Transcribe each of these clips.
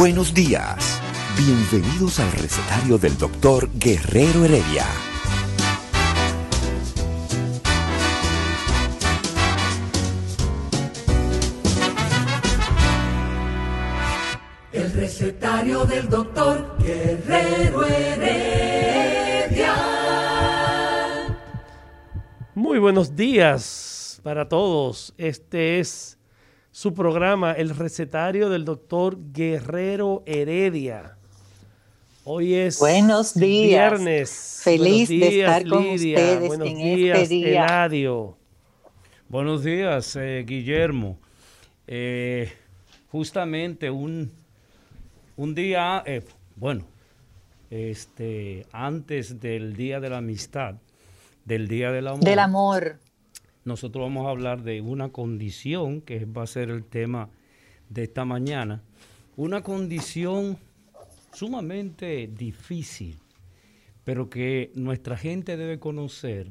Buenos días. Bienvenidos al recetario del doctor Guerrero Heredia. El recetario del doctor Guerrero Heredia. Muy buenos días para todos. Este es su programa, El recetario del doctor Guerrero Heredia. Hoy es Buenos días. viernes. Feliz Buenos de días, estar con Lidia. ustedes Buenos en días, este día. Eladio. Buenos días, eh, Guillermo. Eh, justamente un, un día, eh, bueno, este, antes del Día de la Amistad, del Día del Amor, Del amor. Nosotros vamos a hablar de una condición que va a ser el tema de esta mañana. Una condición sumamente difícil, pero que nuestra gente debe conocer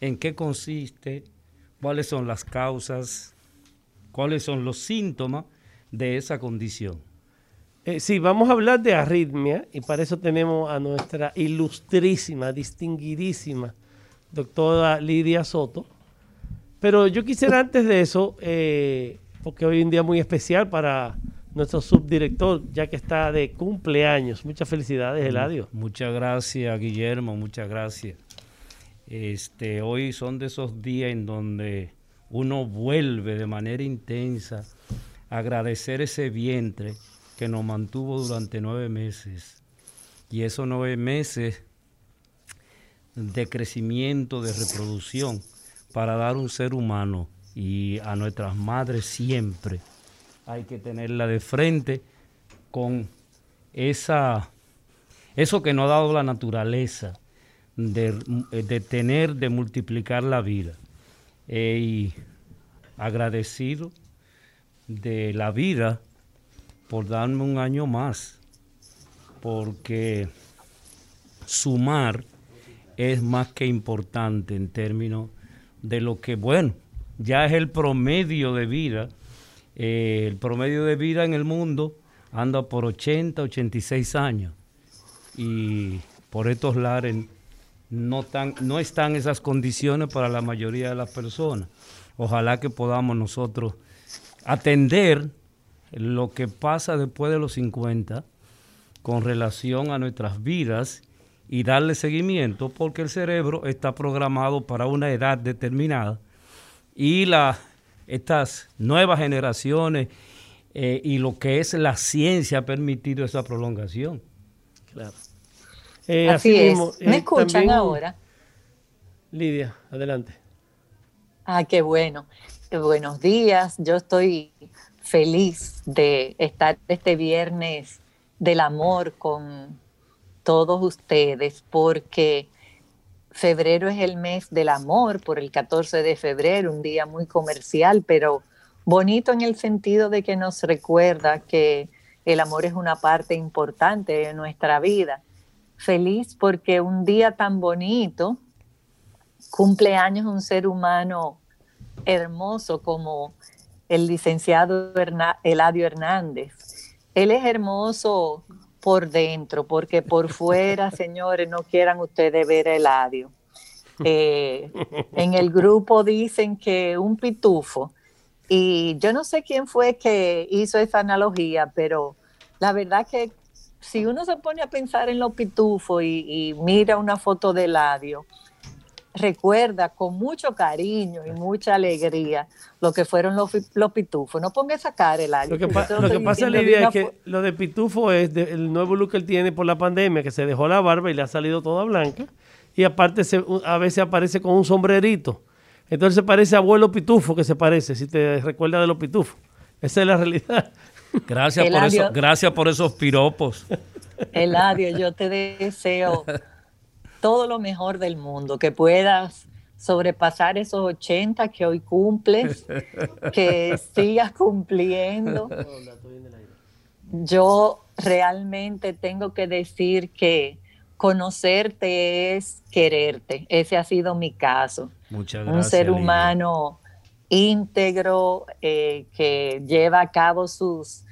en qué consiste, cuáles son las causas, cuáles son los síntomas de esa condición. Eh, sí, vamos a hablar de arritmia y para eso tenemos a nuestra ilustrísima, distinguidísima doctora Lidia Soto. Pero yo quisiera antes de eso, eh, porque hoy es un día muy especial para nuestro subdirector, ya que está de cumpleaños. Muchas felicidades, Eladio. Muchas gracias, Guillermo, muchas gracias. Este, hoy son de esos días en donde uno vuelve de manera intensa a agradecer ese vientre que nos mantuvo durante nueve meses. Y esos nueve meses de crecimiento, de reproducción, para dar un ser humano y a nuestras madres siempre hay que tenerla de frente con esa eso que nos ha dado la naturaleza de, tener, de multiplicar la vida. Eh, y agradecido de la vida por darme un año más, porque sumar es más que importante en términos de lo que, bueno, ya es el promedio de vida. Eh, el promedio de vida en el mundo anda por 80, 86 años. Y por estos lares no, tan, no están esas condiciones para la mayoría de las personas. Ojalá que podamos nosotros atender lo que pasa después de los 50 con relación a nuestras vidas y darle seguimiento porque el cerebro está programado para una edad determinada y la, estas nuevas generaciones eh, y lo que es la ciencia ha permitido esa prolongación. Claro. Eh, Así es. mismo, ¿Me eh, escuchan también- ahora? Lidia, adelante. Ah, qué bueno. Qué buenos días. Yo estoy feliz de estar este viernes del amor con todos ustedes porque febrero es el mes del amor por el 14 de febrero, un día muy comercial, pero bonito en el sentido de que nos recuerda que el amor es una parte importante de nuestra vida. Feliz porque un día tan bonito cumple años un ser humano hermoso como el licenciado Eladio Hernández. Él es hermoso por dentro, porque por fuera, señores, no quieran ustedes ver a Eladio. Eh, en el grupo dicen que un pitufo, y yo no sé quién fue que hizo esa analogía, pero la verdad que si uno se pone a pensar en los pitufos y, y mira una foto de Eladio, recuerda con mucho cariño y mucha alegría lo que fueron los, pitufos. No ponga esa cara, Eladio. Lo que, pa- lo que pasa, Lidia, es que lo de Pitufo es de- el nuevo look que él tiene por la pandemia, que se dejó la barba y le ha salido toda blanca. y aparte se, a veces aparece con un sombrerito. Entonces se parece a abuelo pitufo que se parece, si te recuerda de los pitufos. Esa es la realidad. Gracias, por, eso, gracias por esos piropos. Eladio, yo te deseo todo lo mejor del mundo, que puedas sobrepasar esos 80 que hoy cumples, que sigas cumpliendo. Yo realmente tengo que decir que conocerte es quererte. Ese ha sido mi caso. Muchas gracias. Un ser humano íntegro eh, que lleva a cabo sus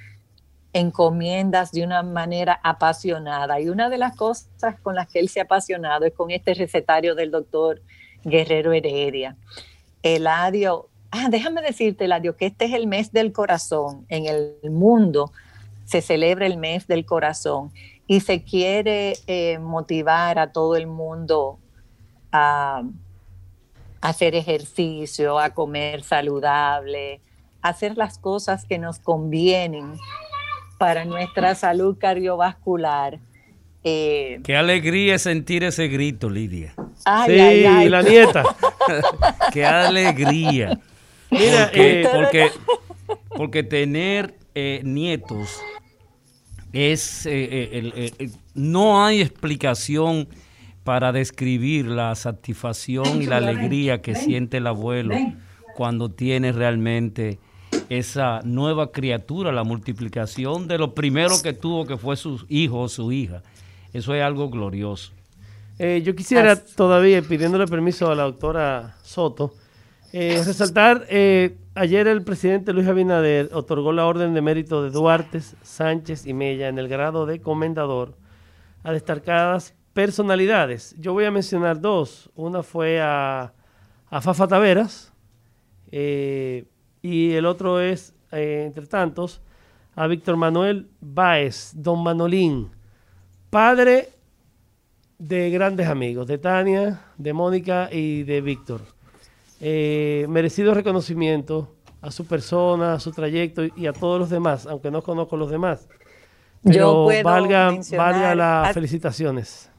encomiendas de una manera apasionada. Y una de las cosas con las que él se ha apasionado es con este recetario del doctor Guerrero Heredia. Eladio, ah, déjame decirte, Eladio, que este es el mes del corazón. En el mundo se celebra el mes del corazón y se quiere eh, motivar a todo el mundo a, hacer ejercicio, a comer saludable, a hacer las cosas que nos convienen para nuestra salud cardiovascular. Eh, Qué alegría sentir ese grito, Lidia. sí, la nieta. Qué alegría. Mira, porque, eh, porque, tener eh, nietos es no hay explicación para describir la satisfacción y la alegría que siente el abuelo cuando tiene realmente esa nueva criatura, la multiplicación de lo primero que tuvo, que fue su hijo o su hija. Eso es algo glorioso. Eh, yo quisiera todavía, pidiéndole permiso a la doctora Soto, eh, resaltar, eh, ayer el presidente Luis Abinader otorgó la orden de mérito de Duarte, Sánchez y Mella en el grado de comendador a destacadas personalidades. Yo voy a mencionar dos. Una fue a, a Fafa Taveras, y el otro es, eh, entre tantos, a Víctor Manuel Báez, don Manolín, padre de grandes amigos, de Tania, de Mónica y de Víctor. Eh, merecido reconocimiento a su persona, a su trayecto y a todos los demás, aunque no conozco los demás. Pero yo valga, valga las felicitaciones.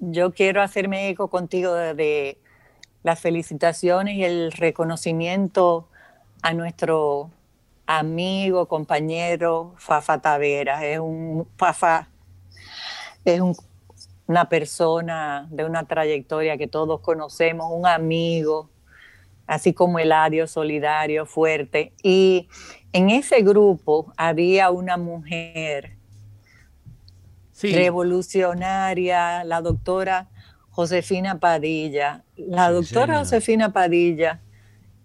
Yo quiero hacerme eco contigo de las felicitaciones y el reconocimiento a nuestro amigo, compañero Fafa Taveras. Es un Fafa, es una persona de una trayectoria que todos conocemos, un amigo, así como el adiós solidario, fuerte. Y en ese grupo había una mujer revolucionaria, la doctora Josefina Padilla. La doctora Josefina Padilla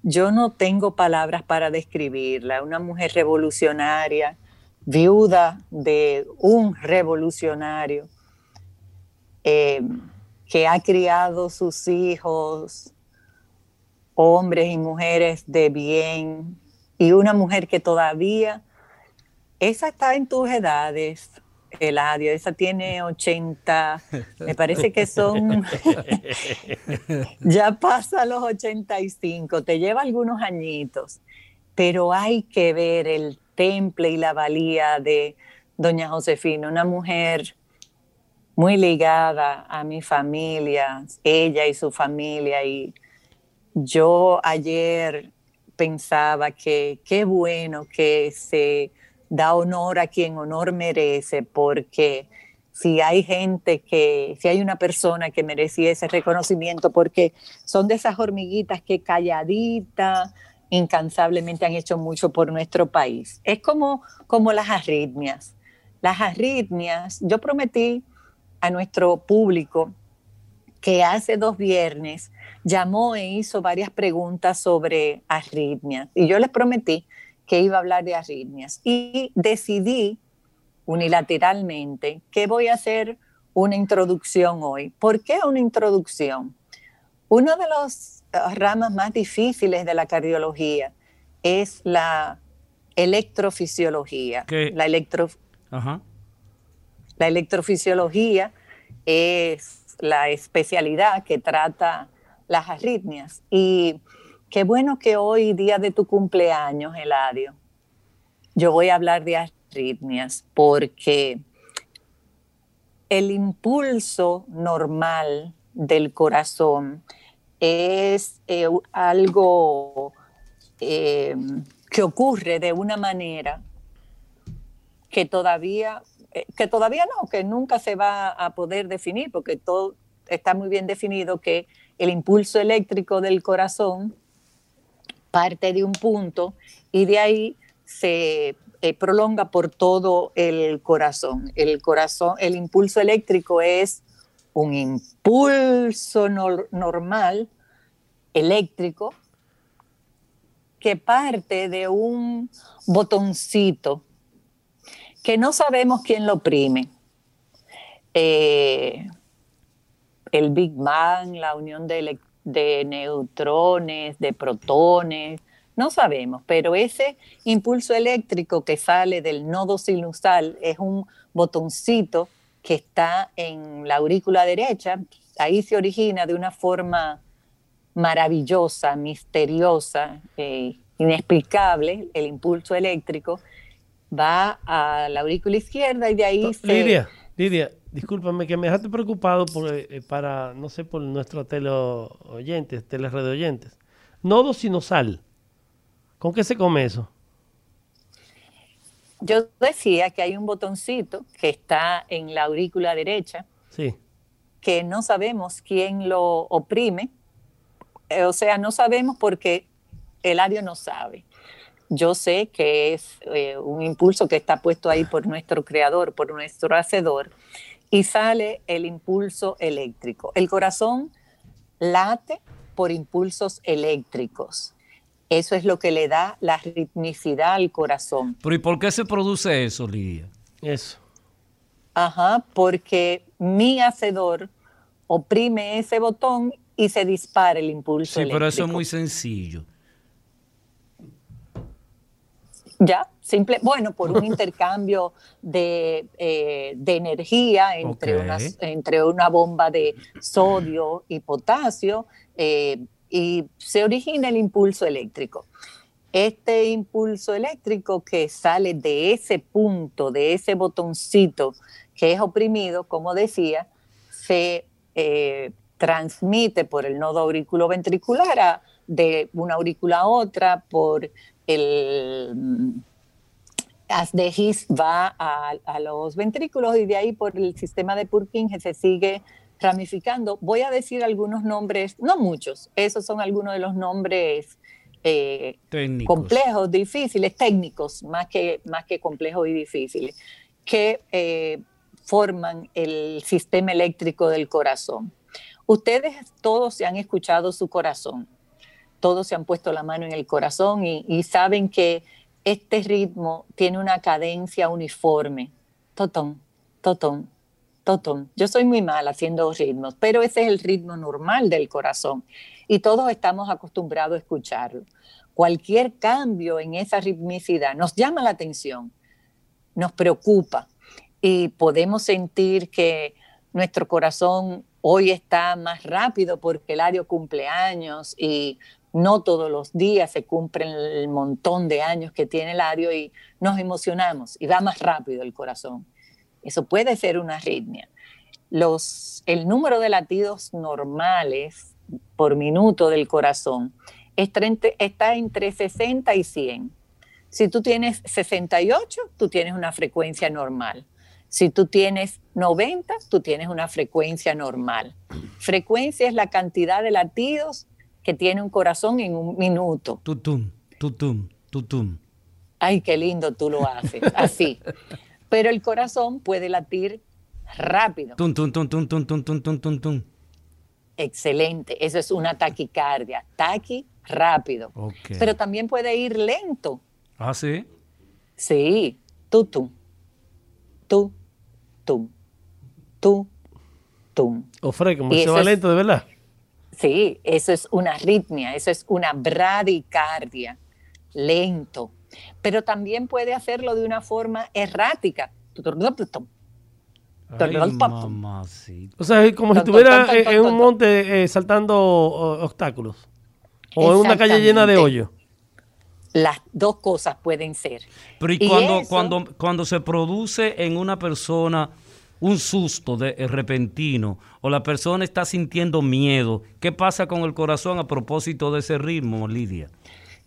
yo no tengo palabras para describirla, una mujer revolucionaria, viuda de un revolucionario, eh, que ha criado sus hijos, hombres y mujeres de bien, y una mujer que todavía, esa está en tus edades, Eladio, esa tiene 80, me parece que son, ya pasa los 85, te lleva algunos añitos, pero hay que ver el temple y la valía de doña Josefina, una mujer muy ligada a mi familia, ella y su familia, y yo ayer pensaba que qué bueno que se da honor a quien honor merece, porque si hay gente que, si hay una persona que merecía ese reconocimiento, porque son de esas hormiguitas que calladita, incansablemente han hecho mucho por nuestro país. Es como, como las arritmias. Las arritmias, yo prometí a nuestro público que hace dos viernes llamó e hizo varias preguntas sobre arritmias. Y yo les prometí que iba a hablar de arritmias. Y decidí unilateralmente que voy a hacer una introducción hoy. ¿Por qué una introducción? Una de las eh, ramas más difíciles de la cardiología es la electrofisiología. La, electro... la electrofisiología es la especialidad que trata las arritmias. Y Qué bueno que hoy, día de tu cumpleaños, Eladio, yo voy a hablar de arritmias porque el impulso normal del corazón es eh, algo eh, que ocurre de una manera que todavía, eh, que todavía no, que nunca se va a poder definir, porque todo está muy bien definido que el impulso eléctrico del corazón parte de un punto y de ahí se prolonga por todo el corazón. El corazón, el impulso eléctrico es un impulso normal eléctrico que parte de un botoncito que no sabemos quién lo oprime. Eh, el Big Bang, la unión de, de neutrones, de protones, no sabemos, pero ese impulso eléctrico que sale del nodo sinusal es un botoncito que está en la aurícula derecha. Ahí se origina de una forma maravillosa, misteriosa, eh, inexplicable, el impulso eléctrico, va a la aurícula izquierda y de ahí se... Lidia, Lidia, discúlpame que me dejaste preocupado por, eh, para, no sé, por nuestros teleoyentes, oyentes. Nodo sinosal. ¿Con qué se come eso? Yo decía que hay un botoncito que está en la aurícula derecha, sí. que no sabemos quién lo oprime, eh, o sea, no sabemos porque el ario no sabe. Yo sé que es eh, un impulso que está puesto ahí por nuestro creador, por nuestro hacedor, y sale el impulso eléctrico. El corazón late por impulsos eléctricos. Eso es lo que le da la ritmicidad al corazón. Pero ¿y por qué se produce eso, Lidia? Eso. Ajá, porque mi hacedor oprime ese botón y se dispara el impulso. Sí, pero eso es muy sencillo. Ya, simple, bueno, por un intercambio de, eh, energía entre, una, entre una bomba de sodio y potasio eh, y se origina el impulso eléctrico. Este impulso eléctrico que sale de ese punto, de ese botoncito que es oprimido, como decía, se eh, transmite por el nodo auriculoventricular de una aurícula a otra, por el as de His va a, los ventrículos y de ahí por el sistema de Purkinje se sigue ramificando. Voy a decir algunos nombres, no muchos, esos son algunos de los nombres eh, complejos, difíciles, técnicos, más que, más que complejos y difíciles, que eh, forman el sistema eléctrico del corazón. Ustedes todos se han escuchado su corazón, todos se han puesto la mano en el corazón y, saben que este ritmo tiene una cadencia uniforme. Totón, totón, totón. Yo soy muy mal haciendo ritmos, pero ese es el ritmo normal del corazón y todos estamos acostumbrados a escucharlo. Cualquier cambio en esa ritmicidad nos llama la atención, nos preocupa y podemos sentir que nuestro corazón hoy está más rápido porque el año cumpleaños y no todos los días se cumplen el montón de años que tiene el ario y nos emocionamos y va más rápido el corazón. Eso puede ser una arritmia. El número de latidos normales por minuto del corazón está entre 60 y 100. Si tú tienes 68, tú tienes una frecuencia normal. Si tú tienes 90, tú tienes una frecuencia normal. Frecuencia es la cantidad de latidos que tiene un corazón en un minuto. Tutum, tutum, tutum. Ay, qué lindo tú lo haces, así. Pero el corazón puede latir rápido. Tum, tum, tum, tum, tum, tum, tum, tum, tum. Excelente, eso es una taquicardia. Taqui, rápido. Pero también puede ir lento. Ah, sí. Sí, tutum, tu, tum, tu, tum. O como se va lento, de verdad. Sí, eso es una arritmia, eso es una bradicardia, lento. Pero también puede hacerlo de una forma errática. o sea, como si estuviera en un monte eh, saltando obstáculos. O en una calle llena de hoyos. Las dos cosas pueden ser. Pero y, cuando, cuando, cuando se produce en una persona un susto de, eh, repentino o la persona está sintiendo miedo, ¿qué pasa con el corazón a propósito de ese ritmo, Lidia?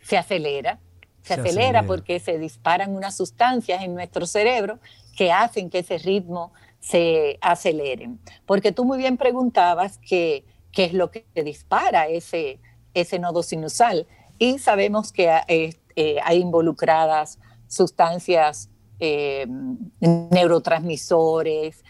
Se acelera, se, acelera, porque se disparan unas sustancias en nuestro cerebro que hacen que ese ritmo se acelere. Porque tú muy bien preguntabas qué es lo que dispara ese, ese nodo sinusal y sabemos que eh, eh, hay involucradas sustancias eh, neurotransmisores,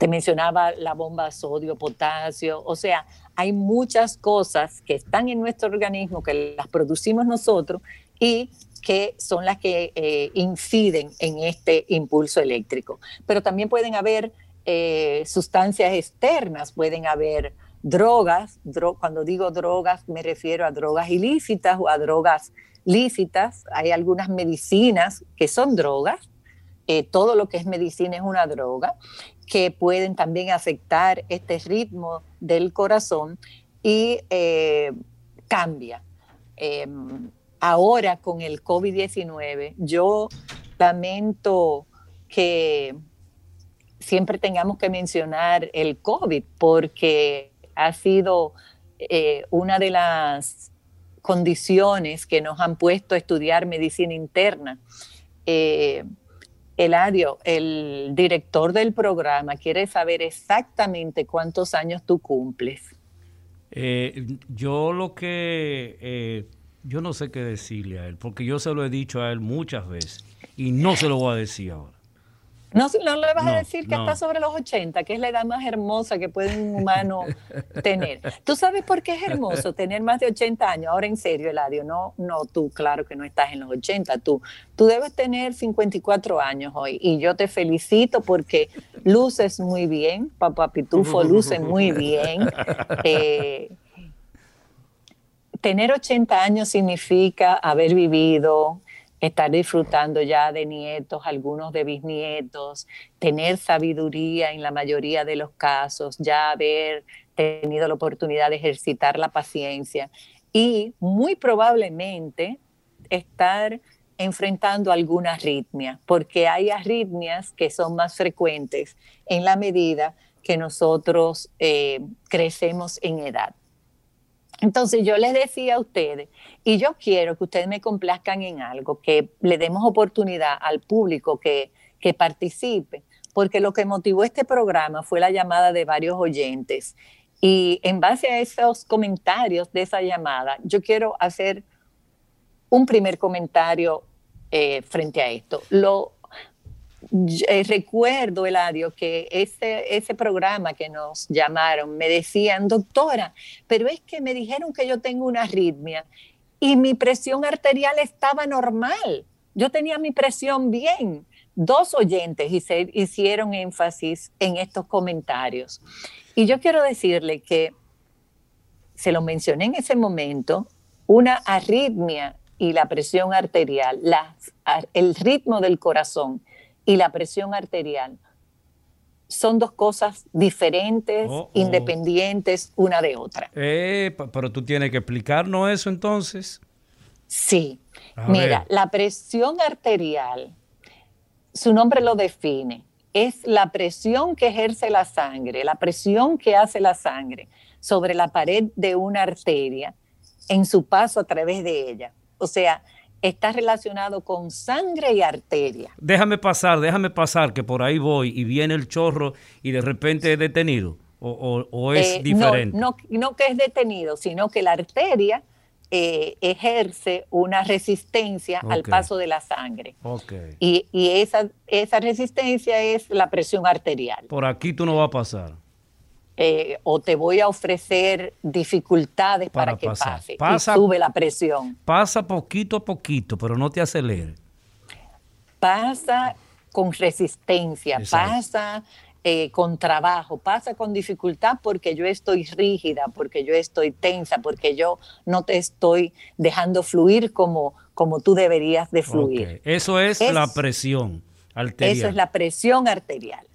te mencionaba la bomba sodio-potasio, o sea, hay muchas cosas que están en nuestro organismo, que las producimos nosotros y que son las que eh, inciden en este impulso eléctrico. Pero también pueden haber eh, sustancias externas, pueden haber drogas, cuando digo drogas me refiero a drogas ilícitas o a drogas lícitas, hay algunas medicinas que son drogas, eh, todo lo que es medicina es una droga, que pueden también afectar este ritmo del corazón y cambia. Em, ahora con el COVID-19, yo lamento que siempre tengamos que mencionar el COVID porque ha sido eh, una de las condiciones que nos han puesto a estudiar medicina interna. Eh, Eladio, el director del programa quiere saber exactamente cuántos años tú cumples. Eh, yo lo que yo no sé qué decirle a él, porque yo se lo he dicho a él muchas veces y no se lo voy a decir ahora. No, no le vas a decir que está sobre los 80, que es la edad más hermosa que puede un humano tener. ¿Tú sabes por qué es hermoso tener más de 80 años? Ahora en serio, Eladio, no, no, tú claro que no estás en los 80, tú, tú debes tener 54 años hoy y yo te felicito porque luces muy bien, papá Pitufo luce muy bien. Eh, tener 80 años significa haber vivido, estar disfrutando ya de nietos, algunos de bisnietos, tener sabiduría en la mayoría de los casos, ya haber tenido la oportunidad de ejercitar la paciencia y muy probablemente estar enfrentando alguna arritmia, porque hay arritmias que son más frecuentes en la medida que nosotros eh, crecemos en edad. Entonces yo les decía a ustedes, y yo quiero que ustedes me complazcan en algo, que le demos oportunidad al público que, que participe, porque lo que motivó este programa fue la llamada de varios oyentes. Y en base a esos comentarios de esa llamada, yo quiero hacer un primer comentario eh, frente a esto. Lo, eh, recuerdo, Eladio, que ese, ese programa que nos llamaron, me decían, doctora, pero es que me dijeron que yo tengo una arritmia y mi presión arterial estaba normal. Yo tenía mi presión bien. Dos oyentes hicieron énfasis en estos comentarios. Y yo quiero decirle que, se lo mencioné en ese momento, una arritmia y la presión arterial, el ritmo del corazón y la presión arterial son dos cosas diferentes, oh, oh. independientes una de otra. Eh, pero tú tienes que explicarnos eso entonces. Sí. Mira, la presión arterial, su nombre lo define, es la presión que ejerce la sangre, la presión que hace la sangre sobre la pared de una arteria en su paso a través de ella. O sea, está relacionado con sangre y arteria. Déjame pasar, déjame pasar, que por ahí voy y viene el chorro y de repente es detenido. ¿O, es eh, diferente? No, no, que es detenido, sino que la arteria eh, ejerce una resistencia al paso de la sangre. Okay. Y, y esa, esa resistencia es la presión arterial. Por aquí tú no vas a pasar. Eh, o te voy a ofrecer dificultades para, que pase Pasa, y sube la presión. Pasa poquito a poquito, pero no te acelere. Pasa con resistencia, pasa eh, con trabajo, pasa con dificultad porque yo estoy rígida, porque yo estoy tensa, porque yo no te estoy dejando fluir como, como tú deberías de fluir. Eso es, es, la presión arterial. Eso es la presión arterial.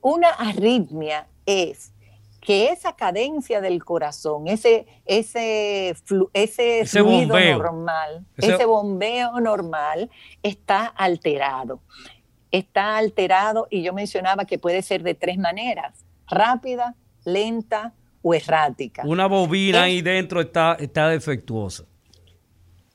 Una arritmia es que esa cadencia del corazón, ese, ese, ese, normal, ese... bombeo normal está alterado. está alterado y yo mencionaba que puede ser de tres maneras, rápida, lenta o errática. Una bobina ahí dentro está, está defectuosa.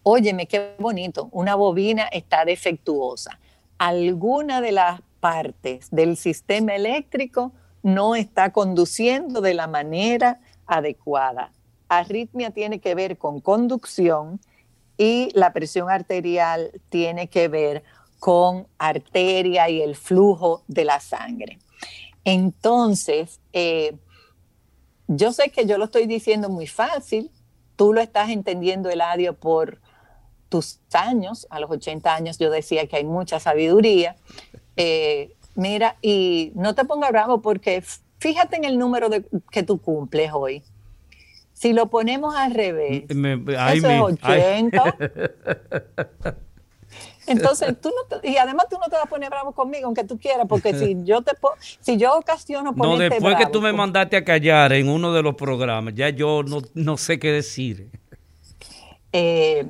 Óyeme, qué bonito, una bobina está defectuosa. Alguna de las partes del sistema eléctrico no está conduciendo de la manera adecuada. Arritmia tiene que ver con conducción y la presión arterial tiene que ver con arteria y el flujo de la sangre. Entonces, eh, yo sé que yo lo estoy diciendo muy fácil, tú lo estás entendiendo, Eladio, por tus años, a los 80 años yo decía que hay mucha sabiduría. Eh, mira, y no te pongas bravo porque fíjate en el número de, que tú cumples hoy. Si lo ponemos al revés, eso es 80. Entonces, tú no y además tú no te vas a poner bravo conmigo, aunque tú quieras, porque si yo te si yo ocasiono ponerte No, después que tú me mandaste a callar en uno de los programas, ya yo no, sé qué decir. Eh,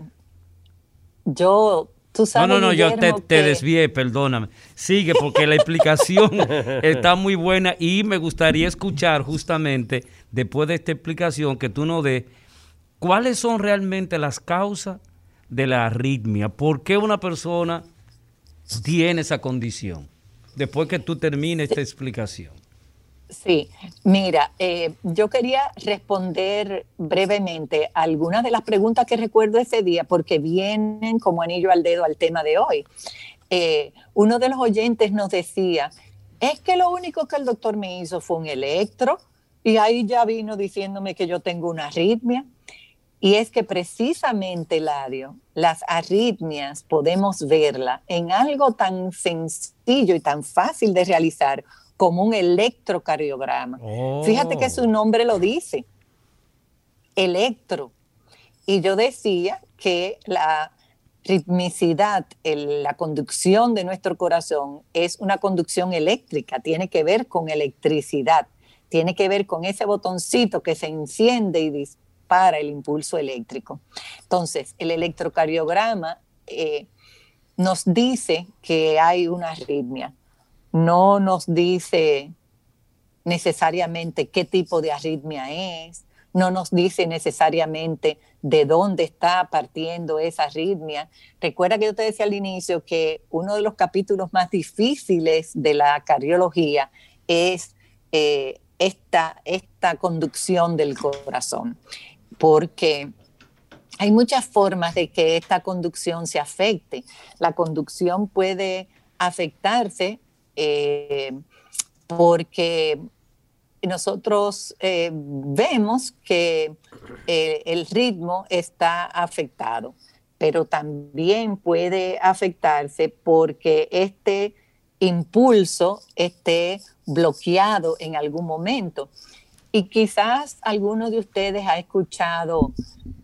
yo, tú sabes. No, no, no, yo te, te desvié, perdóname. Sigue, porque la explicación está muy buena y me gustaría escuchar justamente, después de esta explicación, que tú nos des cuáles son realmente las causas de la arritmia. ¿Por qué una persona tiene esa condición? Después que tú termines esta explicación. Sí, mira, eh, yo quería responder brevemente algunas de las preguntas que recuerdo ese día porque vienen como anillo al dedo al tema de hoy. Eh, uno de los oyentes nos decía, es que lo único que el doctor me hizo fue un electro y ahí ya vino diciéndome que yo tengo una arritmia. Y es que precisamente, Ladio, las arritmias podemos verla en algo tan sencillo y tan fácil de realizar como un electrocardiograma. Fíjate que su oh. nombre lo dice, electro. Y yo decía que la ritmicidad, la conducción de nuestro corazón es una conducción eléctrica, tiene que ver con electricidad, tiene que ver con ese botoncito que se enciende y dispara para el impulso eléctrico. Entonces, el electrocardiograma eh, nos dice que hay una arritmia, no nos dice necesariamente qué tipo de arritmia es, no nos dice necesariamente de dónde está partiendo esa arritmia. Recuerda que yo te decía al inicio que uno de los capítulos más difíciles de la cardiología es eh, esta, esta conducción del corazón porque hay muchas formas de que esta conducción se afecte. La conducción puede afectarse eh, porque nosotros eh, vemos que eh, el ritmo está afectado, pero también puede afectarse porque este impulso esté bloqueado en algún momento. Y quizás alguno de ustedes ha escuchado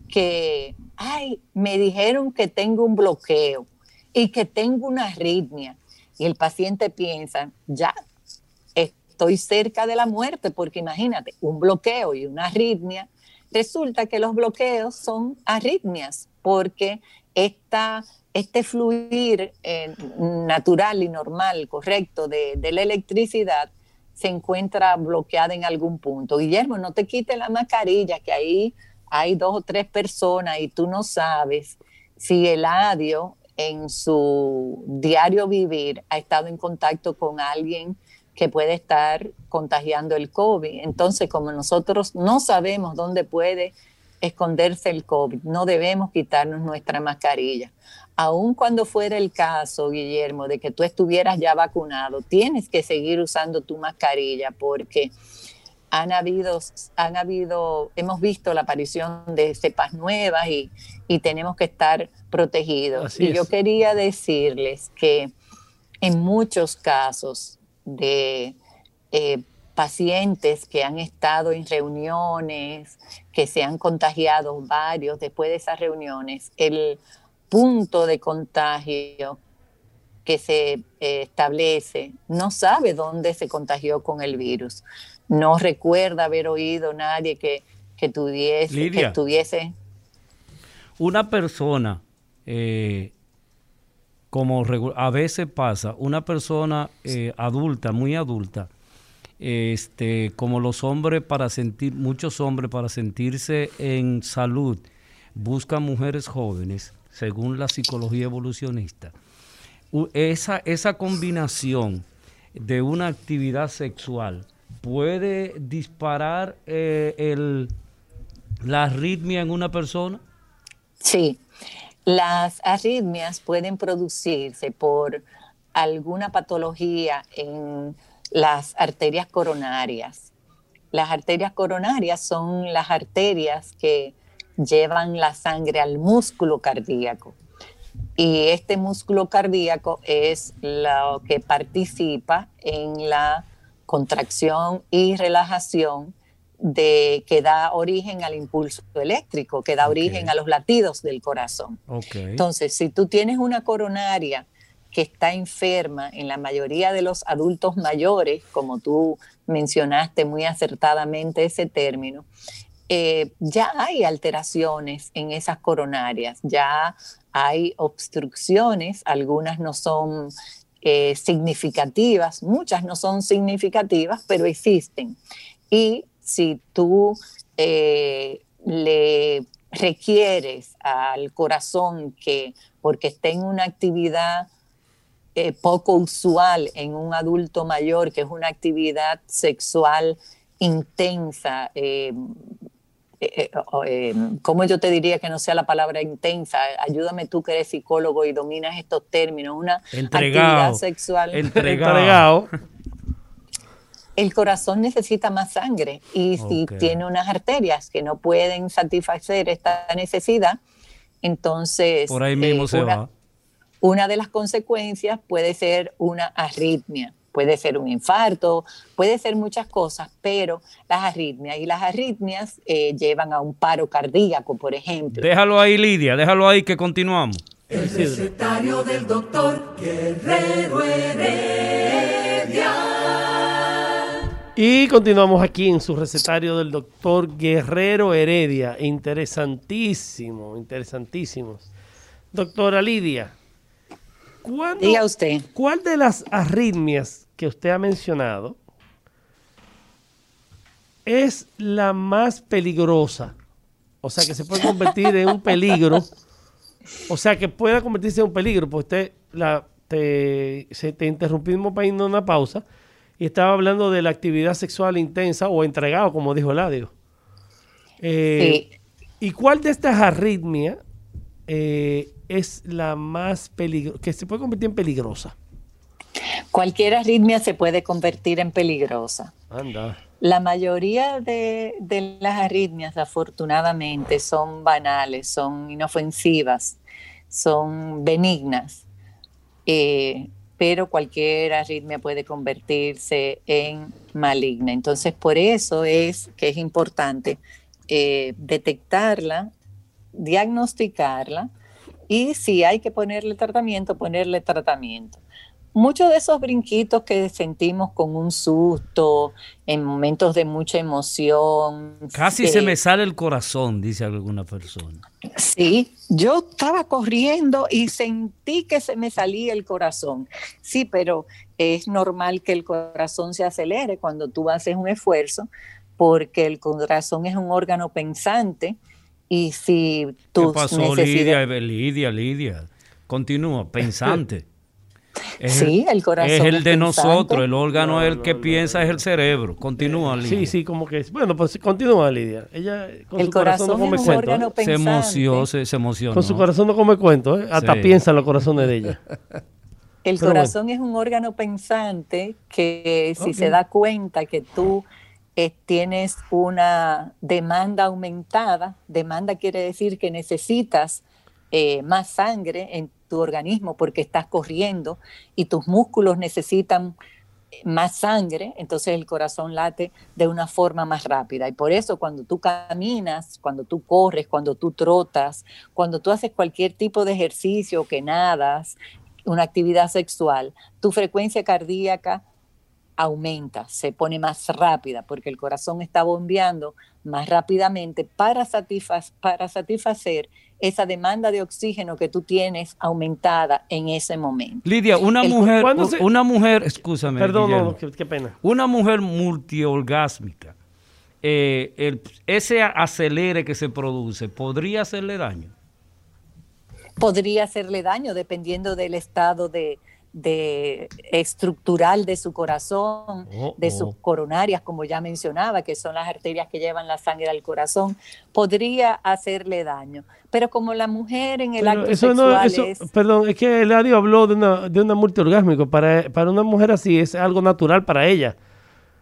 que, ay, me dijeron que tengo un bloqueo y que tengo una arritmia. Y el paciente piensa, ya, estoy cerca de la muerte, porque imagínate, un bloqueo y una arritmia, resulta que los bloqueos son arritmias, porque esta, este fluir eh, natural y normal, correcto, de, de la electricidad, se encuentra bloqueada en algún punto. Guillermo, no te quites la mascarilla, que ahí hay dos o tres personas y tú no sabes si el adio en su diario vivir ha estado en contacto con alguien que puede estar contagiando el COVID. Entonces, como nosotros no sabemos dónde puede esconderse el COVID, no debemos quitarnos nuestra mascarilla aun cuando fuera el caso, Guillermo, de que tú estuvieras ya vacunado, tienes que seguir usando tu mascarilla porque han habido, han habido, hemos visto la aparición de cepas nuevas y, tenemos que estar protegidos. y yo quería decirles que en muchos casos de eh, pacientes que han estado en reuniones, que se han contagiado varios después de esas reuniones, el punto de contagio que se eh, establece no sabe dónde se contagió con el virus. No recuerda haber oído nadie que, que, tuviese, que Una persona eh, como a veces pasa, una persona eh, adulta, muy adulta, este, como los hombres para sentir, muchos hombres para sentirse en salud, buscan mujeres jóvenes, según la psicología evolucionista. Esa, esa combinación de una actividad sexual puede disparar eh, el, la arritmia en una persona? Sí, las arritmias pueden producirse por alguna patología en las arterias coronarias. Las arterias coronarias son las arterias que llevan la sangre al músculo cardíaco. Y este músculo cardíaco es lo que participa en la contracción y relajación de, que da origen al impulso eléctrico, que da origen a los latidos del corazón. Entonces, si tú tienes una coronaria que está enferma en la mayoría de los adultos mayores, como tú mencionaste muy acertadamente ese término, eh, ya hay alteraciones en esas coronarias, ya hay obstrucciones, algunas no son eh, significativas, muchas no son significativas, pero existen. Y si tú eh, le requieres al corazón que, porque esté en una actividad eh, poco usual en un adulto mayor, que es una actividad sexual intensa, eh, ¿cómo yo te diría que no sea la palabra intensa? Ayúdame tú que eres psicólogo y dominas estos términos. Una actividad sexual. Entregado el corazón necesita más sangre y si tiene unas arterias que no pueden satisfacer esta necesidad, entonces Por ahí mismo eh, una, una de las consecuencias puede ser una arritmia, puede ser un infarto, puede ser muchas cosas, pero las arritmias y las arritmias eh, llevan a un paro cardíaco, por ejemplo. Déjalo ahí, Lidia, déjalo ahí que continuamos. El recetario del doctor Guerrero Heredia. Y continuamos aquí en su recetario del doctor Guerrero Heredia. Interesantísimo, interesantísimos. Doctora Lidia, Diga usted. ¿cuál de las arritmias que usted ha mencionado es la más peligrosa? O sea, que se puede convertir en un peligro. O sea, que pueda convertirse en un peligro. Pues usted la, te, se, te interrumpimos para ir a una pausa y estaba hablando de la actividad sexual intensa o entregado, como dijo Eladio. Eh, ¿Y cuál de estas arritmias eh, es la más peligrosa, que se puede convertir en peligrosa? Cualquier arritmia se puede convertir en peligrosa. Anda. La mayoría de, las arritmias, afortunadamente, son banales, son inofensivas, son benignas. Eh, pero cualquier arritmia puede convertirse en maligna. Entonces, por eso es que es importante eh, detectarla, diagnosticarla y si hay que ponerle tratamiento, ponerle tratamiento muchos de esos brinquitos que sentimos con un susto, en momentos de mucha emoción. Casi se me sale el corazón, dice alguna persona. Sí, yo estaba corriendo y sentí que se me salía el corazón. Sí, pero es normal que el corazón se acelere cuando tú haces un esfuerzo, porque el corazón es un órgano pensante y si tú... ¿Qué pasó, Lidia, Lidia, Lidia? Continúa, pensante. sí, el corazón. Es el de nosotros, el órgano el que piensa es el cerebro. Continúa, Lidia. Sí, sí, como que es. Bueno, pues continúa, Lidia. Ella con el su corazón, no come cuento. Se emocionó, se, emocionó. Con su corazón no come cuento, ¿eh? hasta piensa en los corazones de ella. El corazón es un órgano pensante que si se da cuenta que tú eh, tienes una demanda aumentada, demanda quiere decir que necesitas eh, más sangre en tu organismo porque estás corriendo y tus músculos necesitan más sangre, entonces el corazón late de una forma más rápida. Y por eso cuando tú caminas, cuando tú corres, cuando tú trotas, cuando tú haces cualquier tipo de ejercicio, que nadas, una actividad sexual, tu frecuencia cardíaca aumenta, se pone más rápida, porque el corazón está bombeando más rápidamente para, para satisfacer esa demanda de oxígeno que tú tienes aumentada en ese momento. Lidia, una mujer, una mujer, escúchame. Perdón, qué, pena. Una mujer multiorgásmica, eh, ese acelere que se produce, ¿podría hacerle daño? Podría hacerle daño dependiendo del estado de, de estructural de su corazón, oh, de sus oh. coronarias, como ya mencionaba, que son las arterias que llevan la sangre al corazón, podría hacerle daño. Pero como la mujer en el acto sexual Perdón, es que Eladio habló de una, de una multiorgásmico. Para, para una mujer así es algo natural para ella,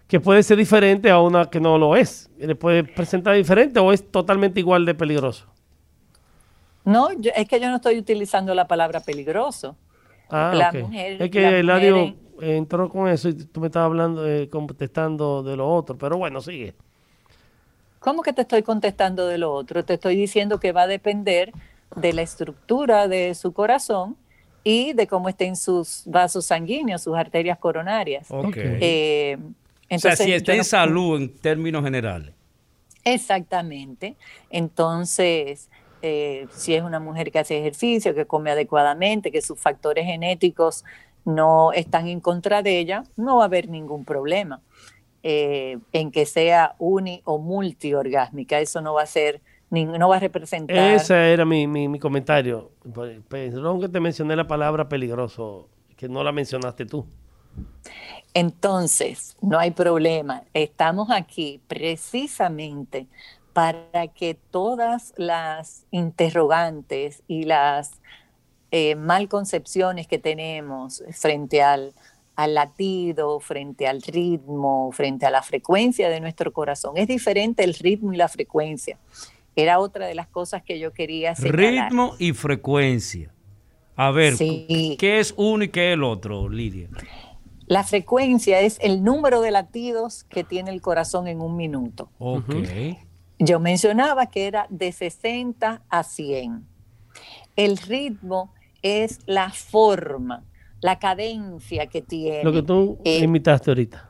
que puede ser diferente a una que no lo es. ¿Le puede presentar diferente o es totalmente igual de peligroso? No, es que yo no estoy utilizando la palabra peligroso. Ah, es que Eladio entró con eso y tú me estabas hablando, eh, contestando de lo otro, pero bueno, sigue. ¿Cómo que te estoy contestando de lo otro? Te estoy diciendo que va a depender de la estructura de su corazón y de cómo estén sus vasos sanguíneos, sus arterias coronarias. Eh, o sea, si está en salud en términos generales. Exactamente. Entonces, eh, si es una mujer que hace ejercicio, que come adecuadamente, que sus factores genéticos no están en contra de ella, no va a haber ningún problema eh, en que sea uni o multiorgásmica. Eso no va a ser, no va a representar. Ese era mi, mi, comentario. Perdón que te mencioné la palabra peligroso, que no la mencionaste tú. Entonces, no hay problema. Estamos aquí precisamente para que todas las interrogantes y las eh, malconcepciones que tenemos frente al, latido, frente al ritmo, frente a la frecuencia de nuestro corazón. Es diferente el ritmo y la frecuencia. Era otra de las cosas que yo quería señalar. Ritmo y frecuencia. A ver, ¿qué es uno y qué es el otro, Lidia? La frecuencia es el número de latidos que tiene el corazón en un minuto. Ok. Yo mencionaba que era de 60 a 100. El ritmo es la forma, la cadencia que tiene. Lo que tú eh, imitaste ahorita.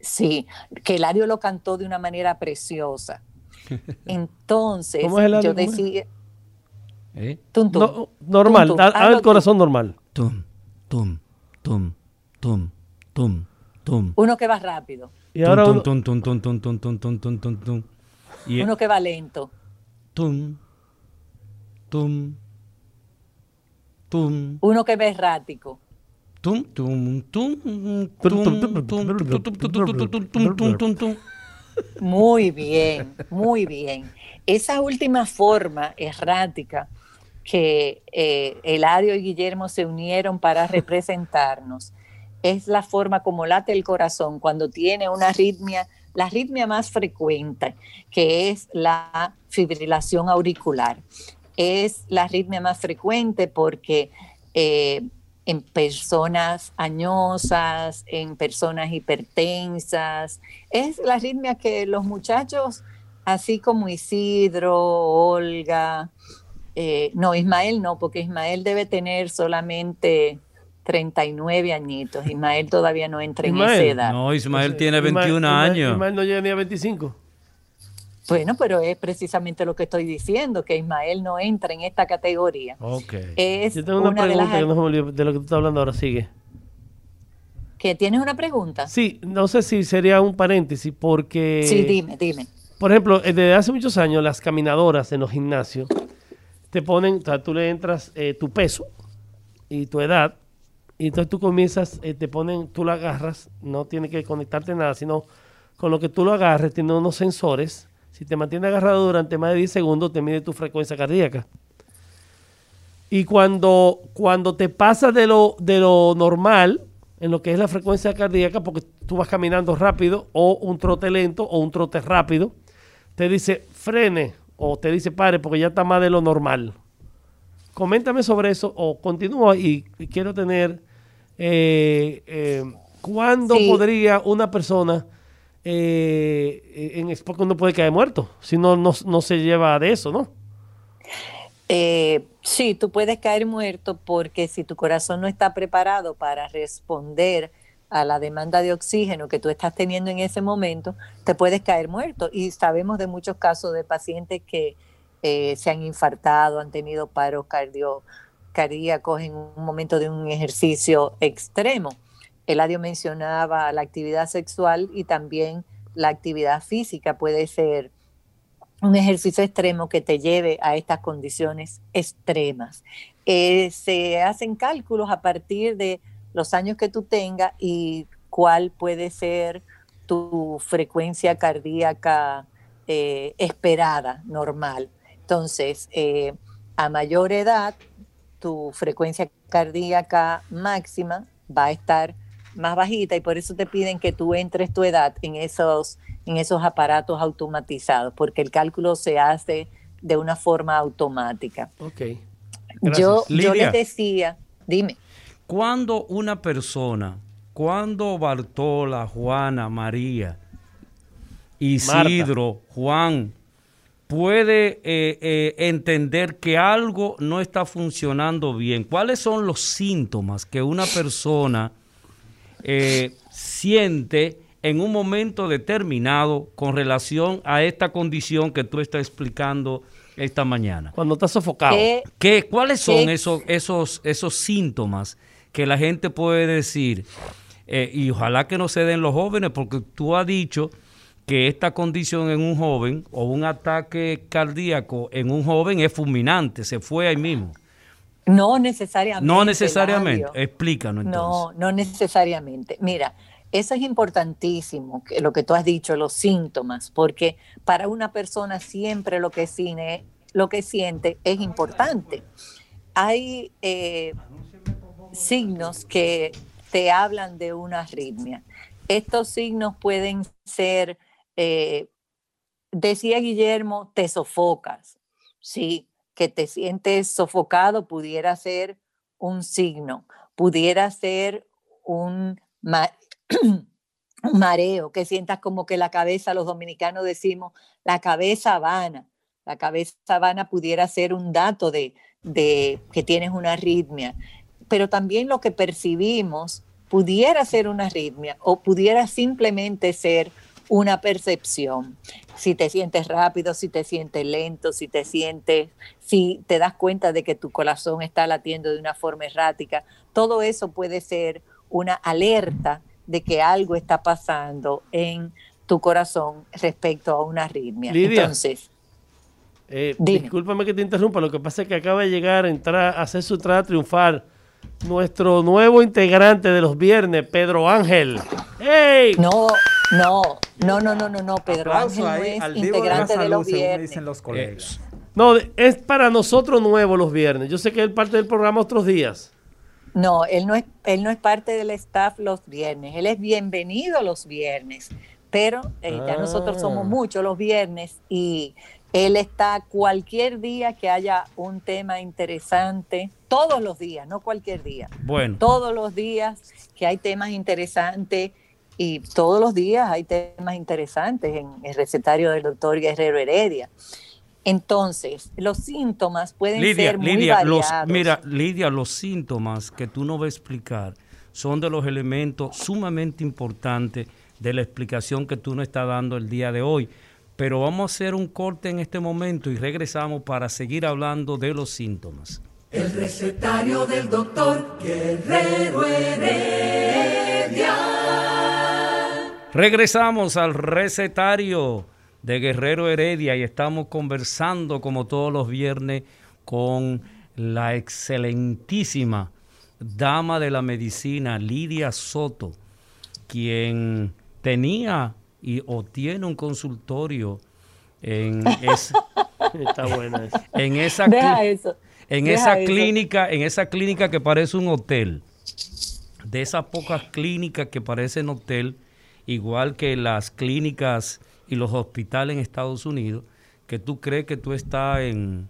Sí, que Eladio lo cantó de una manera preciosa. Entonces, yo decía... ¿Eh? normal, tum, el corazón normal. Tum, tum, tum, tum, tum, tum. Uno que va rápido. Y ahora tum, tum, tum, tum, tum, tum, tum, tum, tum, tum. Uno que va lento. Tum, tum, tum. Uno que va errático. Tum, tum, tum, tum, Muy bien, muy bien. Esa última forma errática que eh, Eladio y Guillermo se unieron para representarnos es la forma como late el corazón cuando tiene una arritmia la arritmia más frecuente, que es la fibrilación auricular. Es la arritmia más frecuente porque eh, en personas añosas, en personas hipertensas, es la arritmia que los muchachos, así como Isidro, Olga, eh, no, Ismael no, porque Ismael debe tener solamente 39 añitos. Ismael todavía no entra en esa edad. No, Ismael tiene 21 años. Ismael no llega ni a 25. Bueno, pero es precisamente lo que estoy diciendo, que Ismael no entra en esta categoría. Ok. Yo tengo una, pregunta que no me de lo que tú estás hablando ahora, sigue. ¿Que tienes una pregunta? Sí, no sé si sería un paréntesis, porque... Sí, dime, dime. Por ejemplo, desde hace muchos años las caminadoras en los gimnasios te ponen, o sea, tú le entras eh, tu peso y tu edad y entonces tú comienzas, eh, te ponen, tú lo agarras, no tiene que conectarte nada, sino con lo que tú lo agarres, tiene unos sensores. Si te mantiene agarrado durante más de 10 segundos, te mide tu frecuencia cardíaca. Y cuando, cuando te pasa de lo, de lo normal, en lo que es la frecuencia cardíaca, porque tú vas caminando rápido, o un trote lento, o un trote rápido, te dice frene, o te dice pare, porque ya está más de lo normal. Coméntame sobre eso, o continúa y quiero tener eh, eh, ¿cuándo podría una persona eh, en Spock no puede caer muerto? Si no, no, se lleva de eso, ¿no? Eh, sí, tú puedes caer muerto porque si tu corazón no está preparado para responder a la demanda de oxígeno que tú estás teniendo en ese momento, te puedes caer muerto. Y sabemos de muchos casos de pacientes que eh, se han infartado, han tenido paros cardio, cardíacos en un momento de un ejercicio extremo. Eladio mencionaba la actividad sexual y también la actividad física puede ser un ejercicio extremo que te lleve a estas condiciones extremas. Eh, se hacen cálculos a partir de los años que tú tengas y cuál puede ser tu frecuencia cardíaca eh, esperada, normal. Entonces, eh, a mayor edad, tu frecuencia cardíaca máxima va a estar más bajita y por eso te piden que tú entres tu edad en esos, en esos aparatos automatizados, porque el cálculo se hace de una forma automática. Ok. Yo, yo les decía, dime. Cuando una persona, cuando Bartola, Juana, María, Isidro, Juan, puede eh, eh, entender que algo no está funcionando bien? ¿Cuáles son los síntomas que una persona eh, siente en un momento determinado con relación a esta condición que tú estás explicando esta mañana? Cuando estás sofocado. ¿Qué, ¿Cuáles son esos, esos, esos síntomas que la gente puede decir, eh, y ojalá que no se den los jóvenes, porque tú has dicho que esta condición en un joven o un ataque cardíaco en un joven es fulminante, se fue ahí mismo. No necesariamente. No necesariamente, explícanos entonces. No, no necesariamente. Mira, eso es importantísimo, que lo que tú has dicho, los síntomas, porque para una persona siempre lo que, cine, lo que siente es importante. Hay eh, signos que te hablan de una arritmia. Estos signos pueden ser, eh, decía Guillermo, te sofocas, sí, que te sientes sofocado pudiera ser un signo, pudiera ser un, mareo, que sientas como que la cabeza, los dominicanos decimos, la cabeza vana, la cabeza vana pudiera ser un dato de, de que tienes una arritmia pero también lo que percibimos pudiera ser una arritmia o pudiera simplemente ser una percepción. Si te sientes rápido, si te sientes lento, si te sientes, si te das cuenta de que tu corazón está latiendo de una forma errática, todo eso puede ser una alerta de que algo está pasando en tu corazón respecto a una arritmia. Entonces, eh, discúlpame que te interrumpa, lo que pasa es que acaba de llegar, entrar, a hacer su entrada triunfal nuestro nuevo integrante de los viernes, Pedro Ángel. ¡Hey! No, no, no, no, no, no, no, Pedro Ángel no es integrante de, los viernes. Dicen los colegas. No, es para nosotros nuevo los viernes. Yo sé que él parte del programa otros días. No, él no es, él no es parte del staff los viernes. Él es bienvenido los viernes. Pero eh, ya nosotros somos ah. muchos los viernes y él está cualquier día que haya un tema interesante, todos los días, no cualquier día. Bueno. Todos los días que hay temas interesantes y todos los días hay temas interesantes en el recetario del doctor Guerrero Heredia. Entonces, los síntomas pueden ser muy Lidia, variados. Los, mira, Lidia, los síntomas que tú no vas a explicar son de los elementos sumamente importantes de la explicación que tú nos estás dando el día de hoy. Pero vamos a hacer un corte en este momento y regresamos para seguir hablando de los síntomas. El recetario del doctor Guerrero Heredia. Regresamos al recetario de Guerrero Heredia y estamos conversando como todos los viernes con la excelentísima dama de la medicina Lidia Soto, quien tenía y o tiene un consultorio en, en esa, en esa clínica, en esa clínica que parece un hotel. De esas pocas clínicas que parecen hotel, igual que las clínicas y los hospitales en Estados Unidos, que tú crees que tú estás en,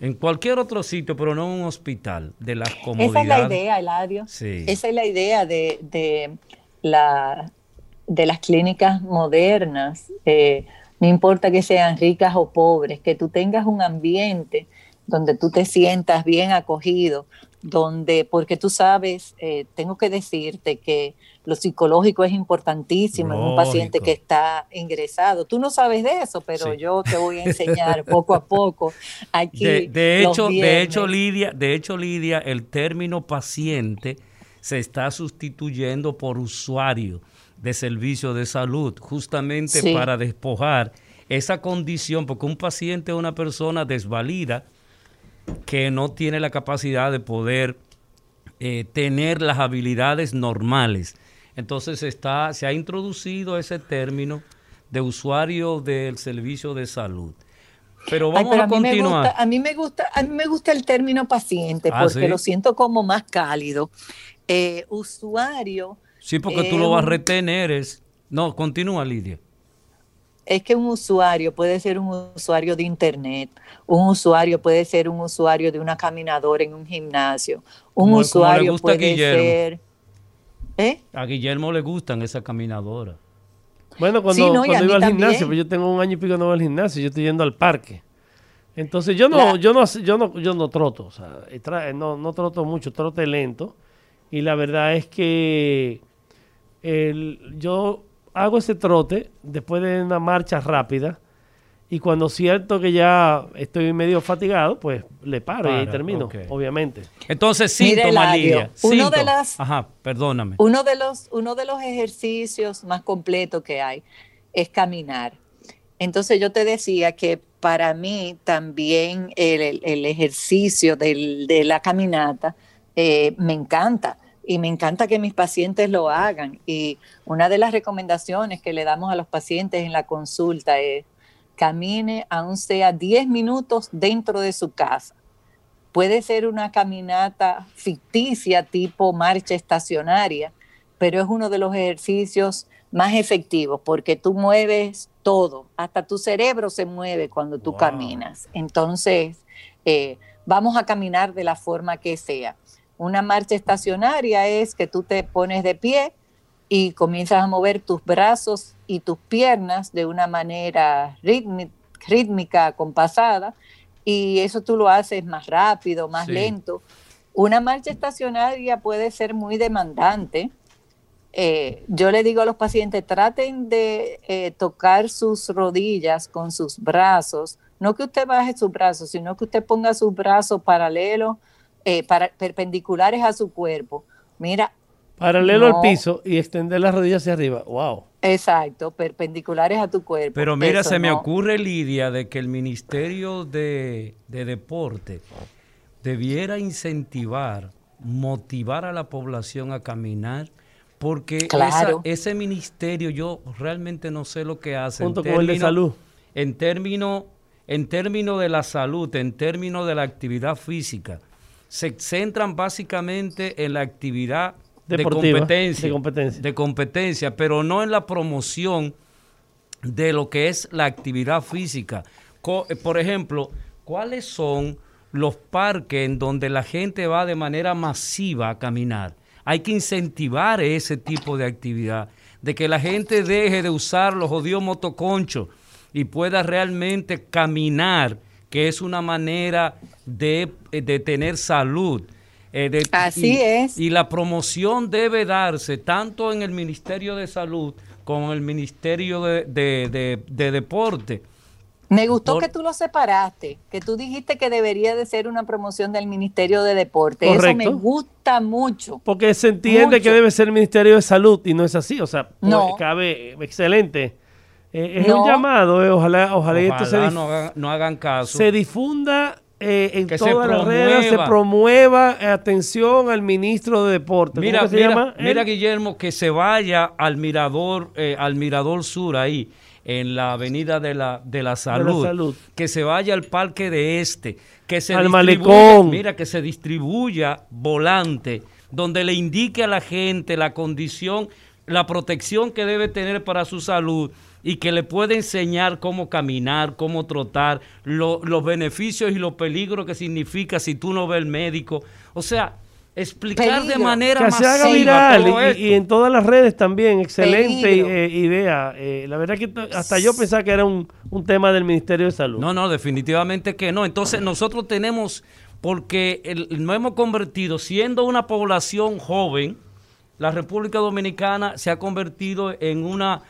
en cualquier otro sitio, pero no en un hospital, de las comodidades. Esa es la idea, Eladio. Sí. Esa es la idea de, de la de las clínicas modernas, eh, no importa que sean ricas o pobres, que tú tengas un ambiente donde tú te sientas bien acogido, donde, porque tú sabes, eh, tengo que decirte que lo psicológico es importantísimo en un paciente que está ingresado. Tú no sabes de eso, pero yo te voy a enseñar poco a poco aquí. De, hecho, de hecho, Lidia, de hecho, Lidia, el término paciente se está sustituyendo por usuario de servicio de salud, justamente para despojar esa condición, porque un paciente es una persona desvalida que no tiene la capacidad de poder eh, tener las habilidades normales. Entonces está, se ha introducido ese término de usuario del servicio de salud. Pero vamos a, continuar. a mí me gusta, a mí me gusta el término paciente ah, porque lo siento como más cálido. Eh, usuario. Sí, porque tú lo vas a retener. Es... No, continúa, Lidia es que un usuario puede ser un usuario de internet, un usuario puede ser un usuario de una caminadora en un gimnasio, un usuario puede ser... ¿eh? A Guillermo le gustan esas caminadoras. Bueno, cuando, iba al gimnasio, pues yo tengo un año y pico no voy al gimnasio, yo estoy yendo al parque. Entonces yo no, yo no, yo no, yo no troto, o sea, no, no troto mucho, trote lento. Y la verdad es que el, yo hago ese trote después de una marcha rápida y cuando siento que ya estoy medio fatigado, pues le paro y ahí termino, obviamente. Entonces, síntomas, Lidia. Uno de las, Ajá, perdóname. Uno de, los, uno de los ejercicios más completos que hay es caminar. Entonces yo te decía que para mí también el, ejercicio de la caminata eh, me encanta y me encanta que mis pacientes lo hagan. Y una de las recomendaciones que le damos a los pacientes en la consulta es camine aún sea 10 minutos dentro de su casa. Puede ser una caminata ficticia tipo marcha estacionaria, pero es uno de los ejercicios más efectivos porque tú mueves todo, hasta tu cerebro se mueve cuando tú caminas. Entonces, eh, vamos a caminar de la forma que sea. Una marcha estacionaria es que tú te pones de pie y comienzas a mover tus brazos y tus piernas de una manera rítmica, compasada, y eso tú lo haces más rápido, más lento. Una marcha estacionaria puede ser muy demandante. Eh, yo le digo a los pacientes, traten de eh, tocar sus rodillas con sus brazos, no que usted baje sus brazos, sino que usted ponga sus brazos paralelos eh, para, perpendiculares a su cuerpo. Mira. Paralelo al piso y extender las rodillas hacia arriba. ¡Wow! Exacto, perpendiculares a tu cuerpo. Pero mira, se me ocurre, Lidia, de que el Ministerio de, Deporte debiera incentivar, motivar a la población a caminar, porque ese ministerio yo realmente no sé lo que hace. Junto con el de salud. En términos en términos de la salud, en términos de la actividad física se centran básicamente en la actividad de competencia, de competencia, pero no en la promoción de lo que es la actividad física. Eh, por ejemplo, ¿cuáles son los parques en donde la gente va de manera masiva a caminar? Hay que incentivar ese tipo de actividad, de que la gente deje de usar los odios motoconchos y pueda realmente caminar que es una manera de, tener salud. Eh, Así es. Y la promoción debe darse tanto en el Ministerio de Salud como en el Ministerio de, Deporte. Me gustó que tú lo separaste, que tú dijiste que debería de ser una promoción del Ministerio de Deporte. Eso me gusta mucho. Porque se entiende que debe ser el Ministerio de Salud y no es así. O sea, pues, cabe excelente eh, es un llamado, eh, ojalá, ojalá, esto se no, hagan, caso. Se difunda eh, en todas las redes, se promueva. atención al ministro de Deportes. Mira, mira, mira Guillermo, que se vaya al mirador, al mirador sur ahí, en la avenida de la, de la, salud, que se vaya al parque de este, que se al malecón. Mira, que se distribuya volante, donde le indique a la gente la condición, la protección que debe tener para su salud y que le puede enseñar cómo caminar, cómo trotar, los beneficios y los peligros que significa si tú no ves el médico. O sea, explicar de manera que se haga viral y, en todas las redes también. Excelente eh, idea. Eh, la verdad que hasta yo pensaba que era un, un tema del Ministerio de Salud. No, no, definitivamente que no. Entonces nosotros tenemos porque no hemos convertido, siendo una población joven, la República Dominicana se ha convertido en una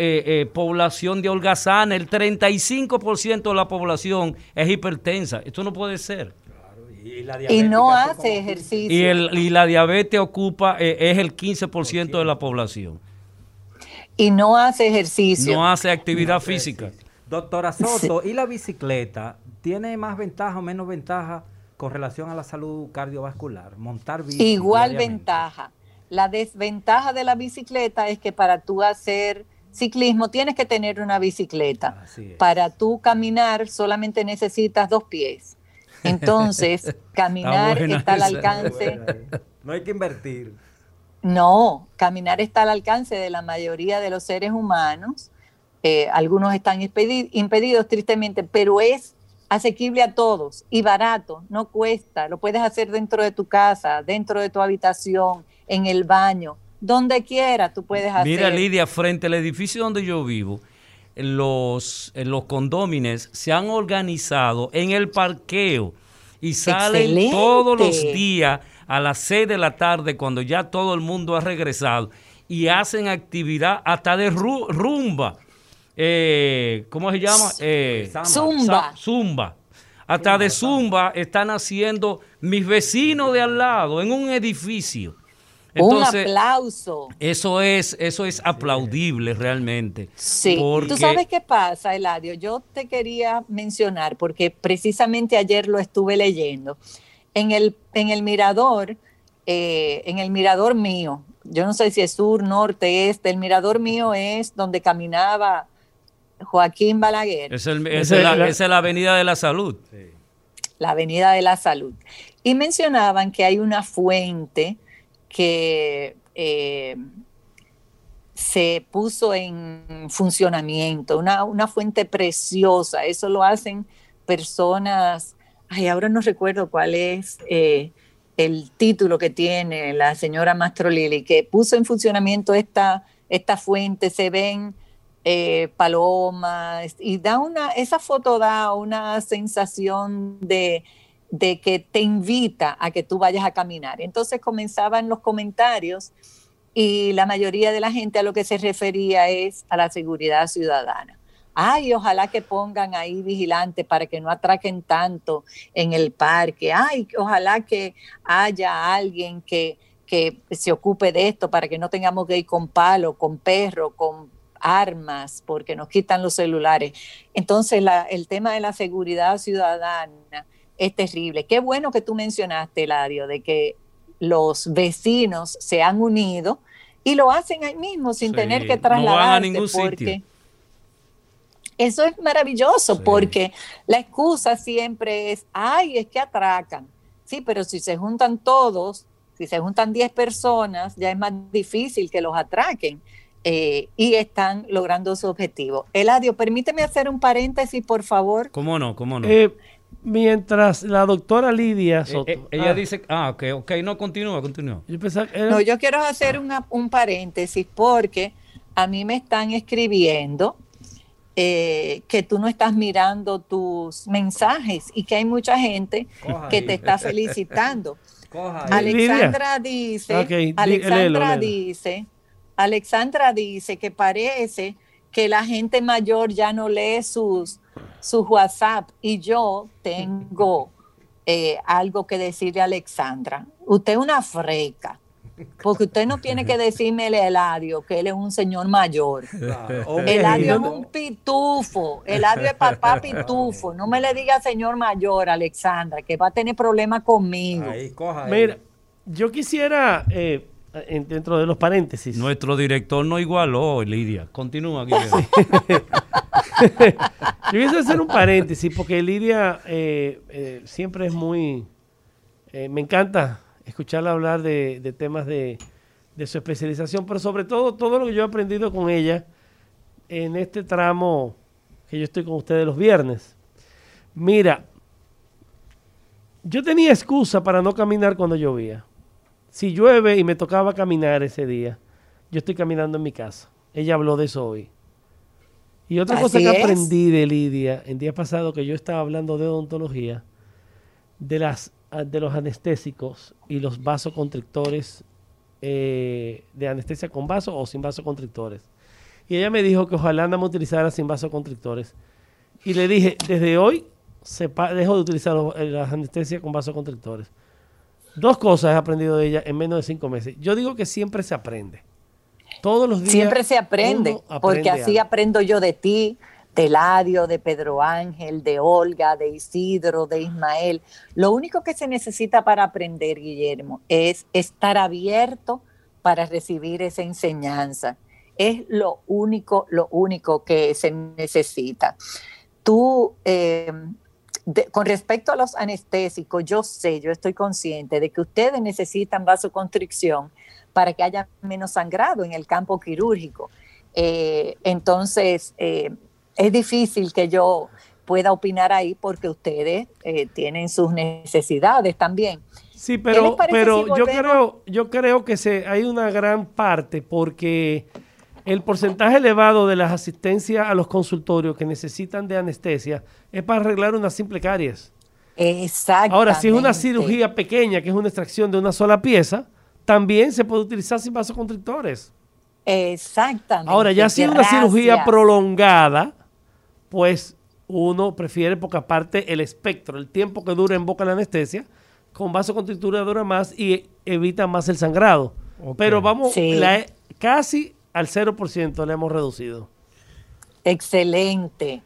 eh, eh, población de holgazana. El 35% de la población es hipertensa. Esto no puede ser. y, no hace ejercicio. Y, el, y, la diabetes ocupa, eh, es el 15% de la población. Y no hace ejercicio. No hace actividad física. Doctora Soto, ¿y la bicicleta tiene más ventaja o menos ventaja con relación a la salud cardiovascular? Montar bici. Igual ventaja. La desventaja de la bicicleta es que para tú hacer ciclismo tienes que tener una bicicleta. Para tú caminar solamente necesitas dos pies. Entonces, caminar está, al alcance. No hay que invertir. No, caminar está al alcance de la mayoría de los seres humanos. Eh, algunos están impedidos tristemente, pero es asequible a todos y barato, no cuesta. Lo puedes hacer dentro de tu casa, dentro de tu habitación, en el baño, donde quiera tú puedes hacer. Mira, Lidia, frente al edificio donde yo vivo, los, los condómines se han organizado en el parqueo y salen todos los días a las 6 de la tarde cuando ya todo el mundo ha regresado y hacen actividad hasta de rumba. Eh, ¿Cómo se llama? Eh, zumba. zumba. Hasta de zumba están haciendo mis vecinos de al lado en un edificio un aplauso. Eso es, eso es aplaudible realmente. Sí. Tú sabes qué pasa, Eladio. Yo te quería mencionar, porque precisamente ayer lo estuve leyendo. En el, en el mirador, eh, en el mirador mío, yo no sé si es sur, norte, este, el mirador mío es donde caminaba Joaquín Balaguer. Es esa es la Avenida de la Salud. La Avenida de la Salud. Y mencionaban que hay una fuente que eh, se puso en funcionamiento, una, fuente preciosa. Eso lo hacen personas, ay, ahora no recuerdo cuál es eh, el título que tiene la señora Mastrolili, que puso en funcionamiento esta, esta fuente, se ven eh, palomas y da una, esa foto da una sensación de de que te invita a que tú vayas a caminar. Entonces comenzaban los comentarios y la mayoría de la gente a lo que se refería es a la seguridad ciudadana. Ay, ojalá que pongan ahí vigilantes para que no atraquen tanto en el parque. Ay, ojalá que haya alguien que, que se ocupe de esto para que no tengamos que ir con palo, con perro, con armas, porque nos quitan los celulares. Entonces, el tema de la seguridad ciudadana es terrible. Qué bueno que tú mencionaste, Eladio, de que los vecinos se han unido y lo hacen ahí mismo sin tener que trasladarse no porque eso es maravilloso porque la excusa siempre es, ay, es que atracan. Sí, pero si se juntan todos, si se juntan 10 personas, ya es más difícil que los atraquen. Eh, y están logrando su objetivo. Eladio, permíteme hacer un paréntesis, por favor. ¿Cómo no? ¿Cómo no? Eh, mientras la doctora Lidia eh, Soto. Eh, ella ah. dice, ah, ok, ok, no, continúa, continúa. Yo No, yo quiero hacer un paréntesis porque a mí me están escribiendo eh, que tú no estás mirando tus mensajes y que hay mucha gente que te está felicitando. Alexandra dice, Alexandra dice, Alexandra dice que parece que la gente mayor ya no lee sus su WhatsApp y yo tengo eh, algo que decirle a Alexandra. Usted es una freca. Porque usted no tiene que decirme el Eladio, que él es un señor mayor. El Eladio es un pitufo. Eladio es papá pitufo. No me le diga señor mayor, Alexandra, que va a tener problemas conmigo. Mira, yo quisiera eh, dentro de los paréntesis. Nuestro director no igualó, Lidia. Continúa, Guillermo. Yo quisiera hacer un paréntesis porque Lidia eh, eh, siempre es muy... Eh, me encanta escucharla hablar de, temas de, de, su especialización, pero sobre todo todo lo que yo he aprendido con ella en este tramo que yo estoy con ustedes los viernes. Mira, yo tenía excusa para no caminar cuando llovía. Si llueve y me tocaba caminar ese día, yo estoy caminando en mi casa. Ella habló de eso hoy. Y otra cosa que aprendí de Lidia, en día pasado que yo estaba hablando de odontología, de las ah, de los anestésicos y los vasoconstrictores eh, de anestesia con vaso o sin vasoconstrictores. Y ella me dijo que ojalá no me utilizara sin vasoconstrictores. Y le dije, desde hoy se dejo de utilizar eh, las anestesias con vasoconstrictores. Dos cosas he aprendido de ella en menos de cinco meses. Yo digo que siempre se aprende. Todos los días. Siempre se aprende, porque así aprendo yo de ti, de Ladio, de Pedro Ángel, de Olga, de Isidro, de Ismael. Lo único que se necesita para aprender, Guillermo, es estar abierto para recibir esa enseñanza. Es lo único, lo único que se necesita. Tú, eh, con respecto a los anestésicos, yo sé, yo estoy consciente de que ustedes necesitan vasoconstricción para que haya menos sangrado en el campo quirúrgico. Eh, entonces, eh, es difícil que yo pueda opinar ahí porque ustedes eh, tienen sus necesidades también. Sí, pero, pero yo, creo, yo creo que se, hay una gran parte porque el porcentaje elevado de las asistencias a los consultorios que necesitan de anestesia es para arreglar una simple caries. Exacto. Ahora, si es una cirugía pequeña, que es una extracción de una sola pieza, también se puede utilizar sin vasoconstrictores. Exactamente. Ahora, ya si es una cirugía prolongada, pues uno prefiere, porque aparte el espectro, el tiempo que dura en boca la anestesia, con vasoconstrictura dura más y evita más el sangrado. Pero vamos, casi al 0% le hemos reducido. Excelente.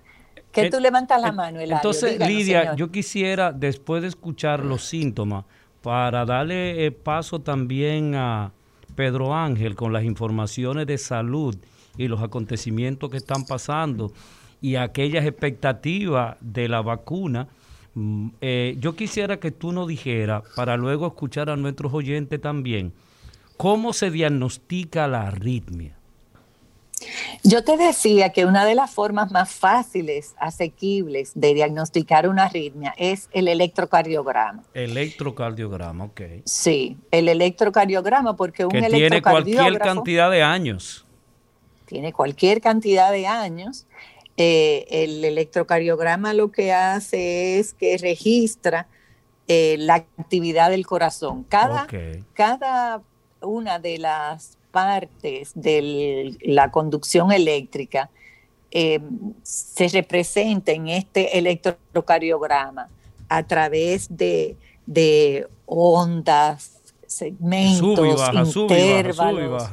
Que tú levantas la mano, Eladio. Entonces, Lidia, yo quisiera, después de escuchar los síntomas, para darle eh, paso también a Pedro Ángel con las informaciones de salud y los acontecimientos que están pasando y aquellas expectativas de la vacuna. Mm, eh, yo quisiera que tú nos dijeras, para luego escuchar a nuestros oyentes también, cómo se diagnostica la arritmia. Yo te decía que una de las formas más fáciles, asequibles de diagnosticar una arritmia es el electrocardiograma. Electrocardiograma, ok. Sí, el electrocardiograma, porque un que tiene cualquier cantidad de años. Tiene cualquier cantidad de años eh, el electrocardiograma lo que hace es que registra eh, la actividad del corazón. Cada, cada una de las partes de la conducción eléctrica eh, se representa en este electrocardiograma a través de, ondas, segmentos, intervalos.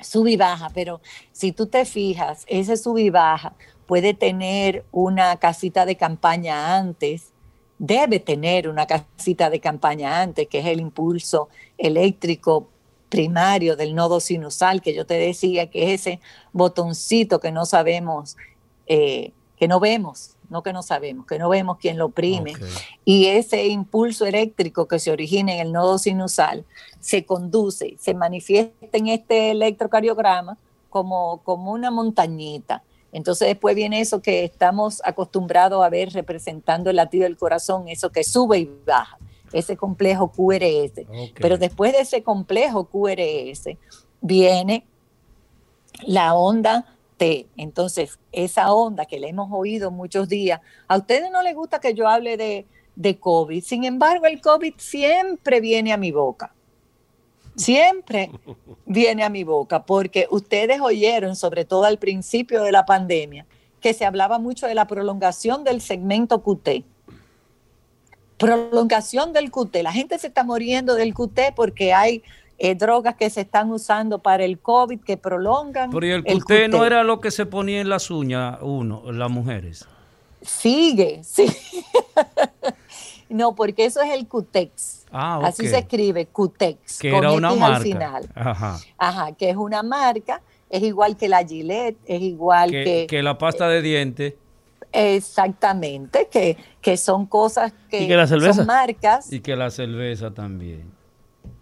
Sub y baja, pero si tú te fijas, ese sub y baja puede tener una casita de campaña antes, debe tener una casita de campaña antes, que es el impulso eléctrico primario del nodo sinusal, que yo te decía que es ese botoncito que no sabemos, eh, que no vemos, no que no sabemos, que no vemos quién lo oprime. Y ese impulso eléctrico que se origina en el nodo sinusal se conduce, se manifiesta en este electrocardiograma como, como una montañita. Entonces después viene eso que estamos acostumbrados a ver representando el latido del corazón, eso que sube y baja, ese complejo QRS. Pero después de ese complejo QRS viene la onda entonces, esa onda que le hemos oído muchos días, a ustedes no les gusta que yo hable de, de COVID, sin embargo, el COVID siempre viene a mi boca. Siempre viene a mi boca, porque ustedes oyeron, sobre todo al principio de la pandemia, que se hablaba mucho de la prolongación del segmento QT. Prolongación del QT. La gente se está muriendo del QT porque hay eh, drogas que se están usando para el COVID que prolongan. Pero el QT, no era lo que se ponía en las uñas uno, las mujeres. Sigue, sí. no, porque eso es el Cutex. Ah, Así se escribe, Cutex. Que era una marca. Ajá. Ajá, que es una marca, es igual que la Gillette, es igual que... Que, la pasta de dientes. Exactamente, que, que son cosas que, que la son marcas. Y que la cerveza también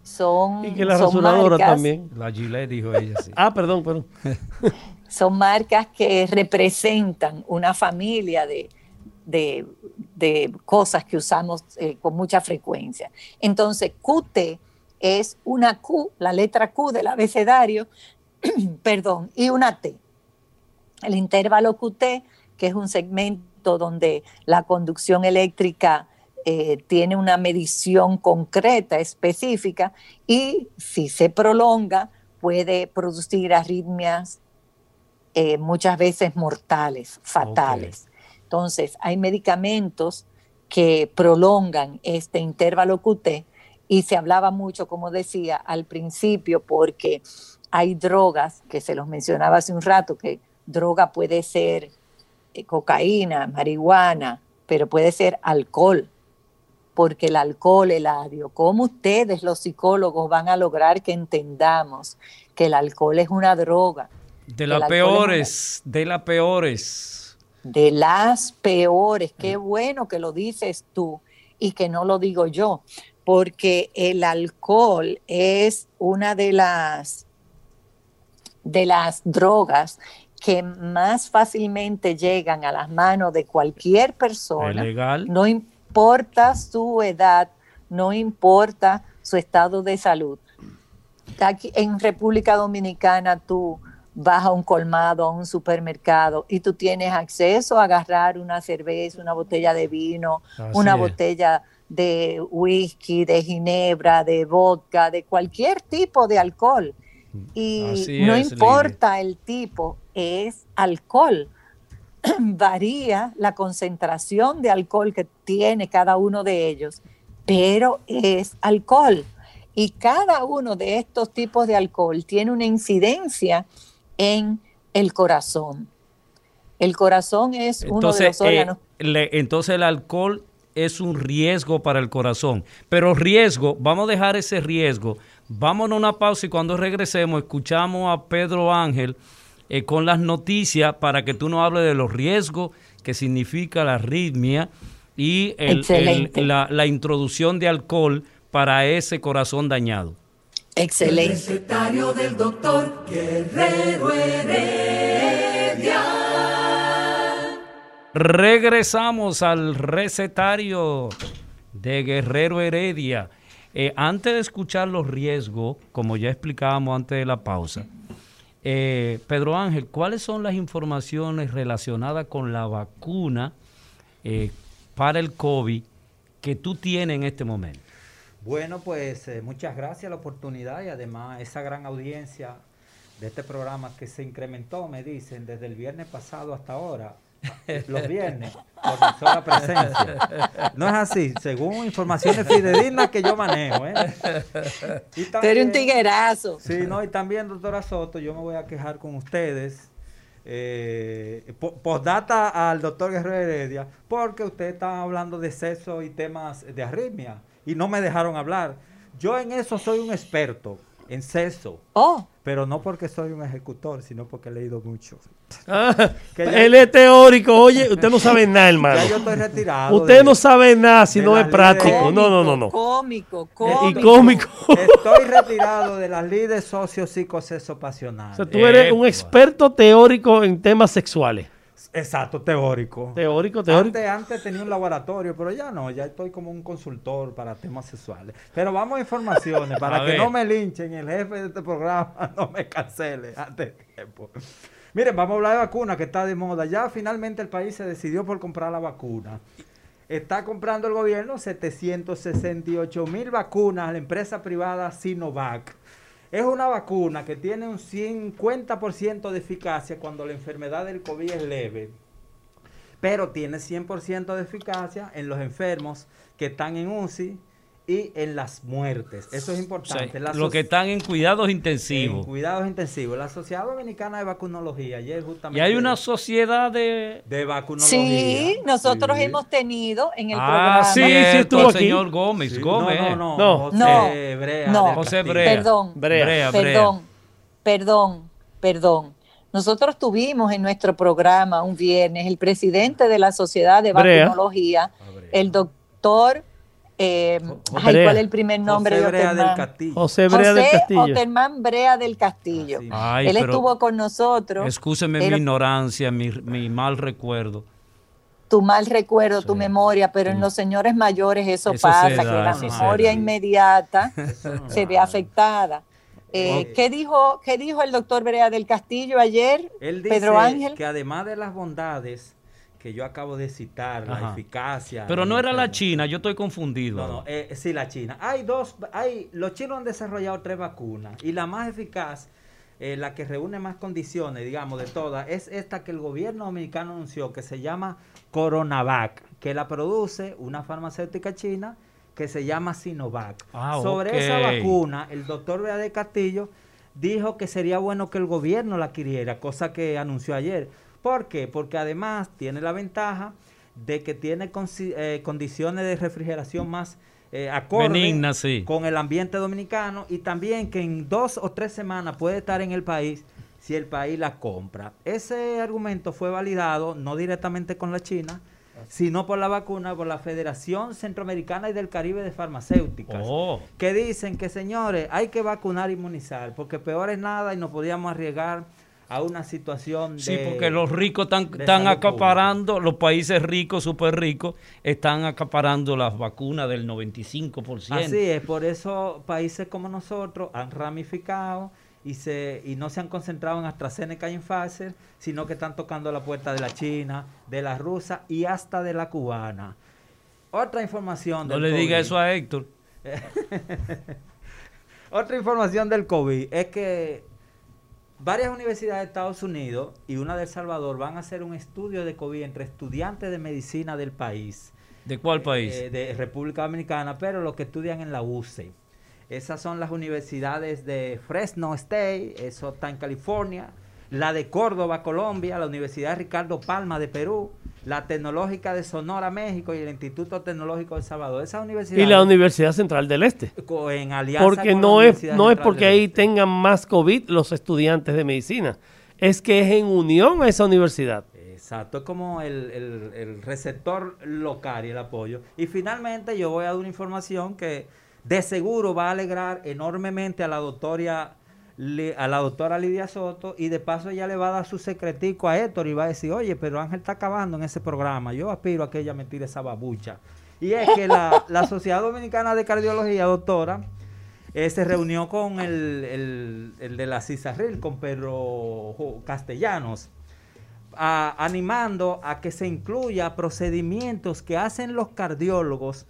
son. Y que la rasuradora también. La Gillette dijo ella, sí. ah, perdón, perdón. son marcas que representan una familia de, de, cosas que usamos eh, con mucha frecuencia. Entonces, QT es una Q, la letra Q del abecedario, perdón, y una T. El intervalo QT, que es un segmento donde la conducción eléctrica eh, tiene una medición concreta, específica, y si se prolonga puede producir arritmias eh, muchas veces mortales, fatales. Entonces, hay medicamentos que prolongan este intervalo QT y se hablaba mucho, como decía al principio, porque hay drogas, que se los mencionaba hace un rato, que droga puede ser cocaína, marihuana, pero puede ser alcohol, porque el alcohol, el adio, ¿cómo ustedes los psicólogos van a lograr que entendamos que el alcohol es una droga? De las peores, de las peores. De las peores, qué bueno que lo dices tú y que no lo digo yo, porque el alcohol es una de las de las drogas que más fácilmente llegan a las manos de cualquier persona. legal. No importa su edad, no importa su estado de salud. Aquí en República Dominicana tú vas a un colmado, a un supermercado y tú tienes acceso a agarrar una cerveza, una botella de vino, una botella de whisky, de ginebra, de vodka, de cualquier tipo de alcohol. Y no importa el tipo, es alcohol. Varía la concentración de alcohol que tiene cada uno de ellos, pero es alcohol. Y cada uno de estos tipos de alcohol tiene una incidencia en el corazón. El corazón es uno de los eh, órganos. entonces el alcohol es un riesgo para el corazón. Pero riesgo, vamos a dejar ese riesgo. Vámonos a una pausa y cuando regresemos escuchamos a Pedro Ángel eh, con las noticias para que tú nos hables de los riesgos que significa la arritmia y la, la introducción de alcohol para ese corazón dañado. Excelente. El recetario del doctor Guerrero Heredia. Regresamos al recetario de Guerrero Heredia. Eh, antes de escuchar los riesgos, como ya explicábamos antes de la pausa, eh, Pedro Ángel, ¿cuáles son las informaciones relacionadas con la vacuna eh, para el COVID que tú tienes en este momento? Bueno, pues eh, muchas gracias la oportunidad y además esa gran audiencia de este programa que se incrementó, me dicen, desde el viernes pasado hasta ahora, los viernes, por mi sola presencia. No es así, según informaciones fidedignas que yo manejo. ¿eh? Pero un tiguerazo. Sí, no, y también, doctora Soto, yo me voy a quejar con ustedes. Eh, postdata al doctor Guerrero Heredia, porque usted está hablando de sexo y temas de arritmia y no me dejaron hablar. Yo en eso soy un experto, en sexo. Oh. Pero no porque soy un ejecutor, sino porque he leído mucho. Ah, él es teórico. Oye, usted no sabe nada, hermano. Ya yo estoy retirado. Usted no sabe nada si no es práctico. no, no, no, no. Cómico, cómico. Y cómico. Estoy retirado de las líderes socio-psicoseso pasional. O sea, tú eres un experto teórico en temas sexuales. Exacto, teórico. Teórico, teórico. Antes, antes, tenía un laboratorio, pero ya no, ya estoy como un consultor para temas sexuales. Pero vamos a informaciones para que no me linchen, el jefe de este programa no me cancele antes de tiempo. Miren, vamos a hablar de vacuna que está de moda. Ya finalmente el país se decidió por comprar la vacuna. Está comprando el gobierno 768 mil vacunas a la empresa privada Sinovac. Es una vacuna que tiene un 50% de eficacia cuando la enfermedad del COVID es leve, pero tiene 100% de eficacia en los enfermos que están en UCI, y en las muertes. Eso es importante. Los que están en cuidados intensivos. En cuidados intensivos. La Sociedad Dominicana de Vacunología, ayer justamente. Y hay una sociedad de. De vacunología. Sí, nosotros hemos tenido en el ah, programa. Sí, sí, estuvo el señor Gómez. Gómez. No, no, no. José Brea. No, José Brea. Perdón. Brea, Perdón. Perdón. Perdón. Nosotros tuvimos en nuestro programa un viernes el presidente de la Sociedad de Vacunología, el doctor eh, ¿Cuál es el primer nombre José Brea del Castillo. José Brea del Castillo. Oterman Brea del Castillo. Él estuvo con nosotros. Escúcheme mi ignorancia, mi, mal recuerdo. Tu mal recuerdo, tu memoria, pero en los señores mayores eso, pasa, que la memoria inmediata se ve afectada. Eh, ¿qué, dijo, ¿Qué dijo el doctor Brea del Castillo ayer, Él dice Pedro Ángel? Que además de las bondades que yo acabo de citar, la eficacia. Pero no era la China, yo estoy confundido. No, no, eh, sí, la China. Hay dos, hay, los chinos han desarrollado tres vacunas y la más eficaz, eh, la que reúne más condiciones, digamos, de todas, es esta que el gobierno dominicano anunció, que se llama Coronavac, que la produce una farmacéutica china que se llama Sinovac. Ah, Sobre esa vacuna, el doctor Bea de Castillo dijo que sería bueno que el gobierno la adquiriera, cosa que anunció ayer ¿Por qué? Porque además tiene la ventaja de que tiene eh, condiciones de refrigeración más eh, con el ambiente dominicano y también que en dos o tres semanas puede estar en el país si el país la compra. Ese argumento fue validado no directamente con la China, sino por la vacuna, por la Federación Centroamericana y del Caribe de Farmacéuticas, oh. que dicen que señores, hay que vacunar e inmunizar, porque peor es nada y nos podíamos arriesgar a una situación de... Sí, porque los ricos están, acaparando, los países ricos, súper ricos, están acaparando las vacunas del 95%. Así es, por eso países como nosotros han ramificado y, se, y no se han concentrado en AstraZeneca y en Pfizer, sino que están tocando la puerta de la China, de la rusa y hasta de la cubana. Otra información No le diga eso a Héctor. Otra información del COVID es que Varias universidades de Estados Unidos y una de El Salvador van a hacer un estudio de COVID entre estudiantes de medicina del país. ¿De cuál país? Eh, de República Dominicana, pero los que estudian en la UCE. Esas son las universidades de Fresno State, eso está en California, la de Córdoba, Colombia, la Universidad Ricardo Palma de Perú, la Tecnológica de Sonora, México y el Instituto Tecnológico de Salvador. Esa universidad. Y la Universidad Central del Este. En alianza porque no es no es porque ahí este. tengan más COVID los estudiantes de medicina, es que es en unión a esa universidad. Exacto, es como el, el receptor local y el apoyo. Y finalmente yo voy a dar una información que de seguro va a alegrar enormemente a la doctora a la doctora Lidia Soto y de paso ella le va a dar su secretico a Héctor y va a decir, oye, pero Ángel está acabando en ese programa, yo aspiro a que ella me tire esa babucha. Y es que la, Sociedad Dominicana de Cardiología, doctora, eh, se reunió con el, de la CISARRIL, con Pedro Castellanos, animando a que se incluya procedimientos que hacen los cardiólogos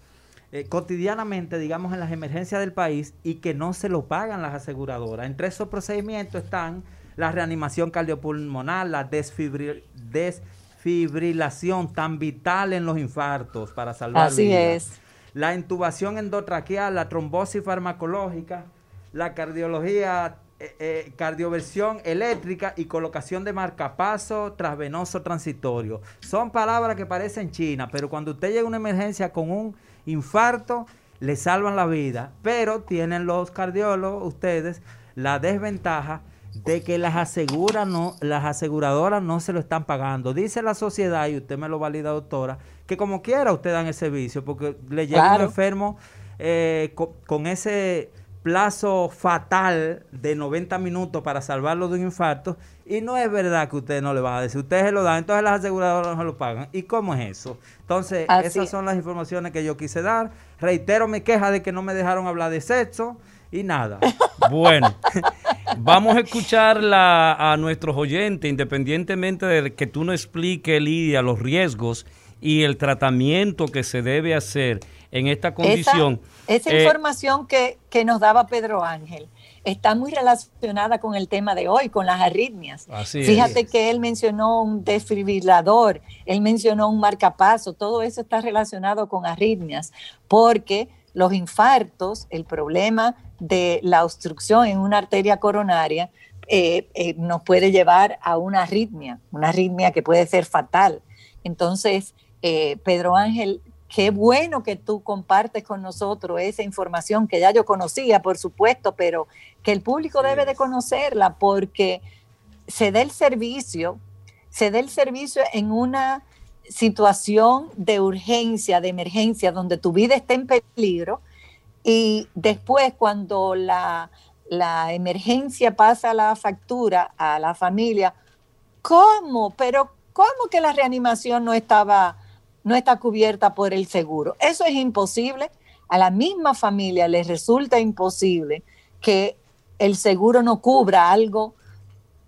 eh, cotidianamente, digamos, en las emergencias del país y que no se lo pagan las aseguradoras. Entre esos procedimientos están la reanimación cardiopulmonar, la desfibrilación tan vital en los infartos para salvar Así es. La intubación endotraqueal, la trombosis farmacológica, la cardiología eh, eh, cardioversión eléctrica y colocación de marcapaso trasvenoso transitorio. Son palabras que parecen chinas, pero cuando usted llega a una emergencia con un infarto, le salvan la vida, pero tienen los cardiólogos, ustedes, la desventaja de que las, asegura no, las aseguradoras no se lo están pagando. Dice la sociedad, y usted me lo valida, doctora, que como quiera usted dan el servicio, porque le llega un enfermo eh, con, ese plazo fatal de 90 minutos para salvarlo de un infarto y no es verdad que usted no le van a decir, ustedes se lo dan, entonces las aseguradoras no se lo pagan. ¿Y cómo es eso? Entonces, esas son las informaciones que yo quise dar. Reitero mi queja de que no me dejaron hablar de sexo y nada. Bueno, vamos a escuchar a nuestros oyentes, independientemente de que tú no expliques, Lidia, los riesgos y el tratamiento que se debe hacer en esta condición. Esa, eh, información que, que, nos daba Pedro Ángel está muy relacionada con el tema de hoy, con las arritmias. Fíjate que él mencionó un desfibrilador, él mencionó un marcapaso, todo eso está relacionado con arritmias, porque los infartos, el problema de la obstrucción en una arteria coronaria, eh, eh, nos puede llevar a una arritmia, una arritmia que puede ser fatal. Entonces, Pedro Ángel Qué bueno que tú compartes con nosotros esa información que ya yo conocía, por supuesto, pero que el público debe de conocerla porque se da el servicio, se da el servicio en una situación de urgencia, de emergencia, donde tu vida está en peligro y después cuando la, la emergencia pasa la factura a la familia, ¿cómo? Pero ¿cómo que la reanimación no estaba no está cubierta por el seguro. Eso es imposible. A la misma familia les resulta imposible que el seguro no cubra algo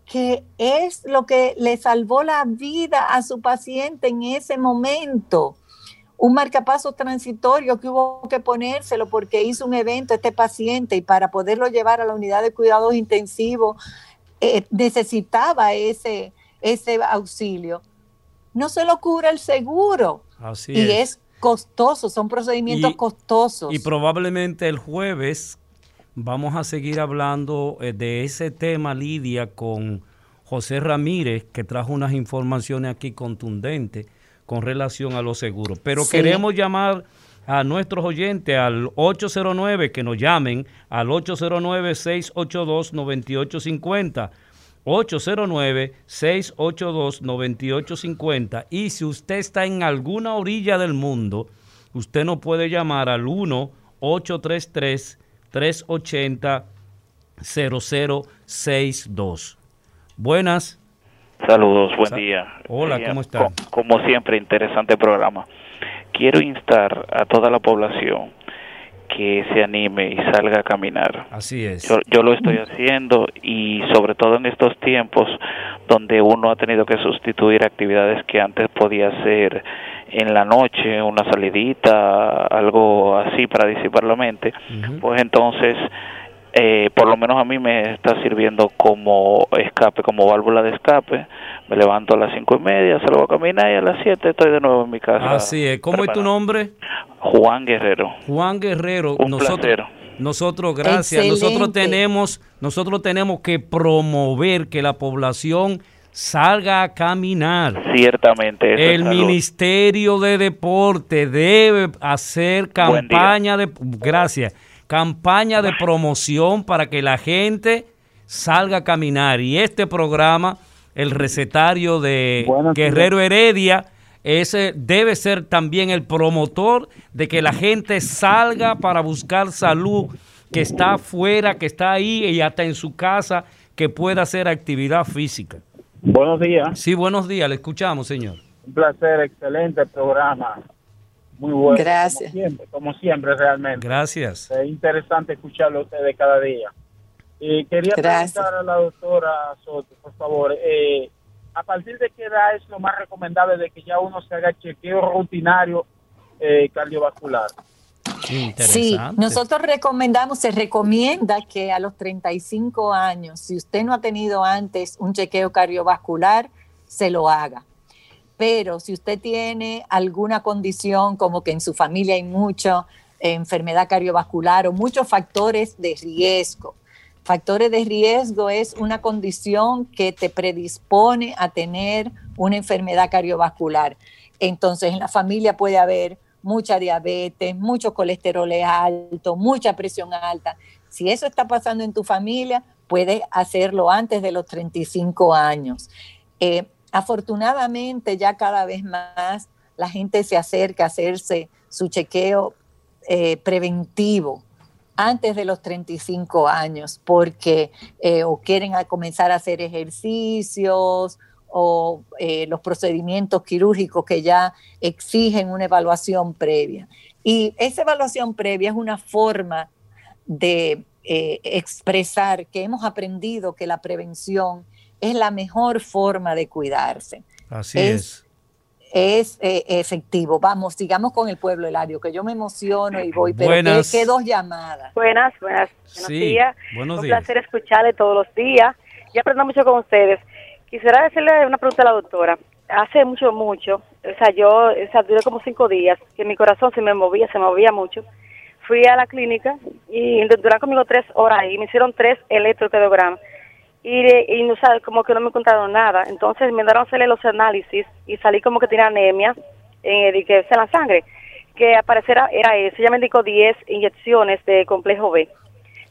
que es lo que le salvó la vida a su paciente en ese momento. Un marcapaso transitorio que hubo que ponérselo porque hizo un evento este paciente y para poderlo llevar a la unidad de cuidados intensivos eh, necesitaba ese, ese auxilio. No se lo cura el seguro. Así y es. costoso, son procedimientos costosos. Y probablemente el jueves Vamos a seguir hablando eh, de ese tema, Lidia, con José Ramírez, que trajo unas informaciones aquí contundentes con relación a los seguros. Pero queremos llamar a nuestros oyentes al 809, que nos llamen al 809-682-9850. 809-682-9850. Y si usted está en alguna orilla del mundo, usted nos puede llamar al 1-833 380-0062. Buenas. Saludos, buen día. Hola, ¿cómo está? Como, siempre, interesante programa. Quiero instar a toda la población que se anime y salga a caminar. Así es. Yo, yo, lo estoy haciendo y sobre todo en estos tiempos donde uno ha tenido que sustituir actividades que antes podía hacer en la noche, una salidita, algo así para disipar la mente, pues entonces eh, por lo menos a mí me está sirviendo como escape, como válvula de escape. Me levanto a las cinco y media, salgo a caminar y a las siete estoy de nuevo en mi casa. Así es. ¿Cómo es tu nombre? Juan Guerrero. Juan Guerrero. Un nosotros, Nosotros, gracias. Nosotros tenemos, nosotros tenemos que promover que la población salga a caminar. Ciertamente. El Ministerio de Deporte debe hacer campaña de... Gracias. Campaña de promoción para que la gente salga a caminar. Y este programa, el recetario de Guerrero Heredia, ese debe ser también el promotor de que la gente salga para buscar salud, que está afuera, que está ahí y hasta en su casa, que pueda hacer actividad física. Buenos días. Sí, buenos días, le escuchamos, señor. Un placer, excelente programa. Muy bueno. Gracias. Como siempre, como siempre realmente. Gracias. Es interesante escucharlo a ustedes cada día. Y quería preguntar a la doctora Soto, por favor, eh, ¿a partir de qué edad es lo más recomendable de que ya uno se haga chequeo rutinario eh, cardiovascular? Sí, nosotros recomendamos, se recomienda que a los 35 años, si usted no ha tenido antes un chequeo cardiovascular, se lo haga. Pero si usted tiene alguna condición, como que en su familia hay mucha enfermedad cardiovascular o muchos factores de riesgo, factores de riesgo es una condición que te predispone a tener una enfermedad cardiovascular. Entonces, en la familia puede haber mucha diabetes, mucho colesterol alto, mucha presión alta. Si eso está pasando en tu familia, puedes hacerlo antes de los 35 años. Eh, afortunadamente, ya cada vez más la gente se acerca a hacerse su chequeo eh, preventivo antes de los 35 años, porque eh, o quieren comenzar a hacer ejercicios o eh, los procedimientos quirúrgicos que ya exigen una evaluación previa. Y esa evaluación previa es una forma de expresar que hemos aprendido que la prevención es la mejor forma de cuidarse. Así es. Es, eh, efectivo. Vamos, sigamos con el pueblo Eladio, que yo me emociono y voy, pero buenas. ¿qué, dos llamadas. Buenas, buenas. Buenos días. Buenos Un placer escucharle todos los días. Y aprendo mucho con ustedes. Quisiera hacerle una pregunta a la doctora. Hace mucho, mucho, o sea, yo, o sea, duré como cinco días, que mi corazón se me movía, se movía mucho. Fui a la clínica y duraron conmigo tres horas y me hicieron tres electrocardiogramas. Y, y no sabe, como que no me encontraron nada. Entonces me mandaron a hacerle los análisis y salí como que tenía anemia en, eh, que en la sangre. Que apareciera era eso. Ella me indicó 10 inyecciones de complejo B.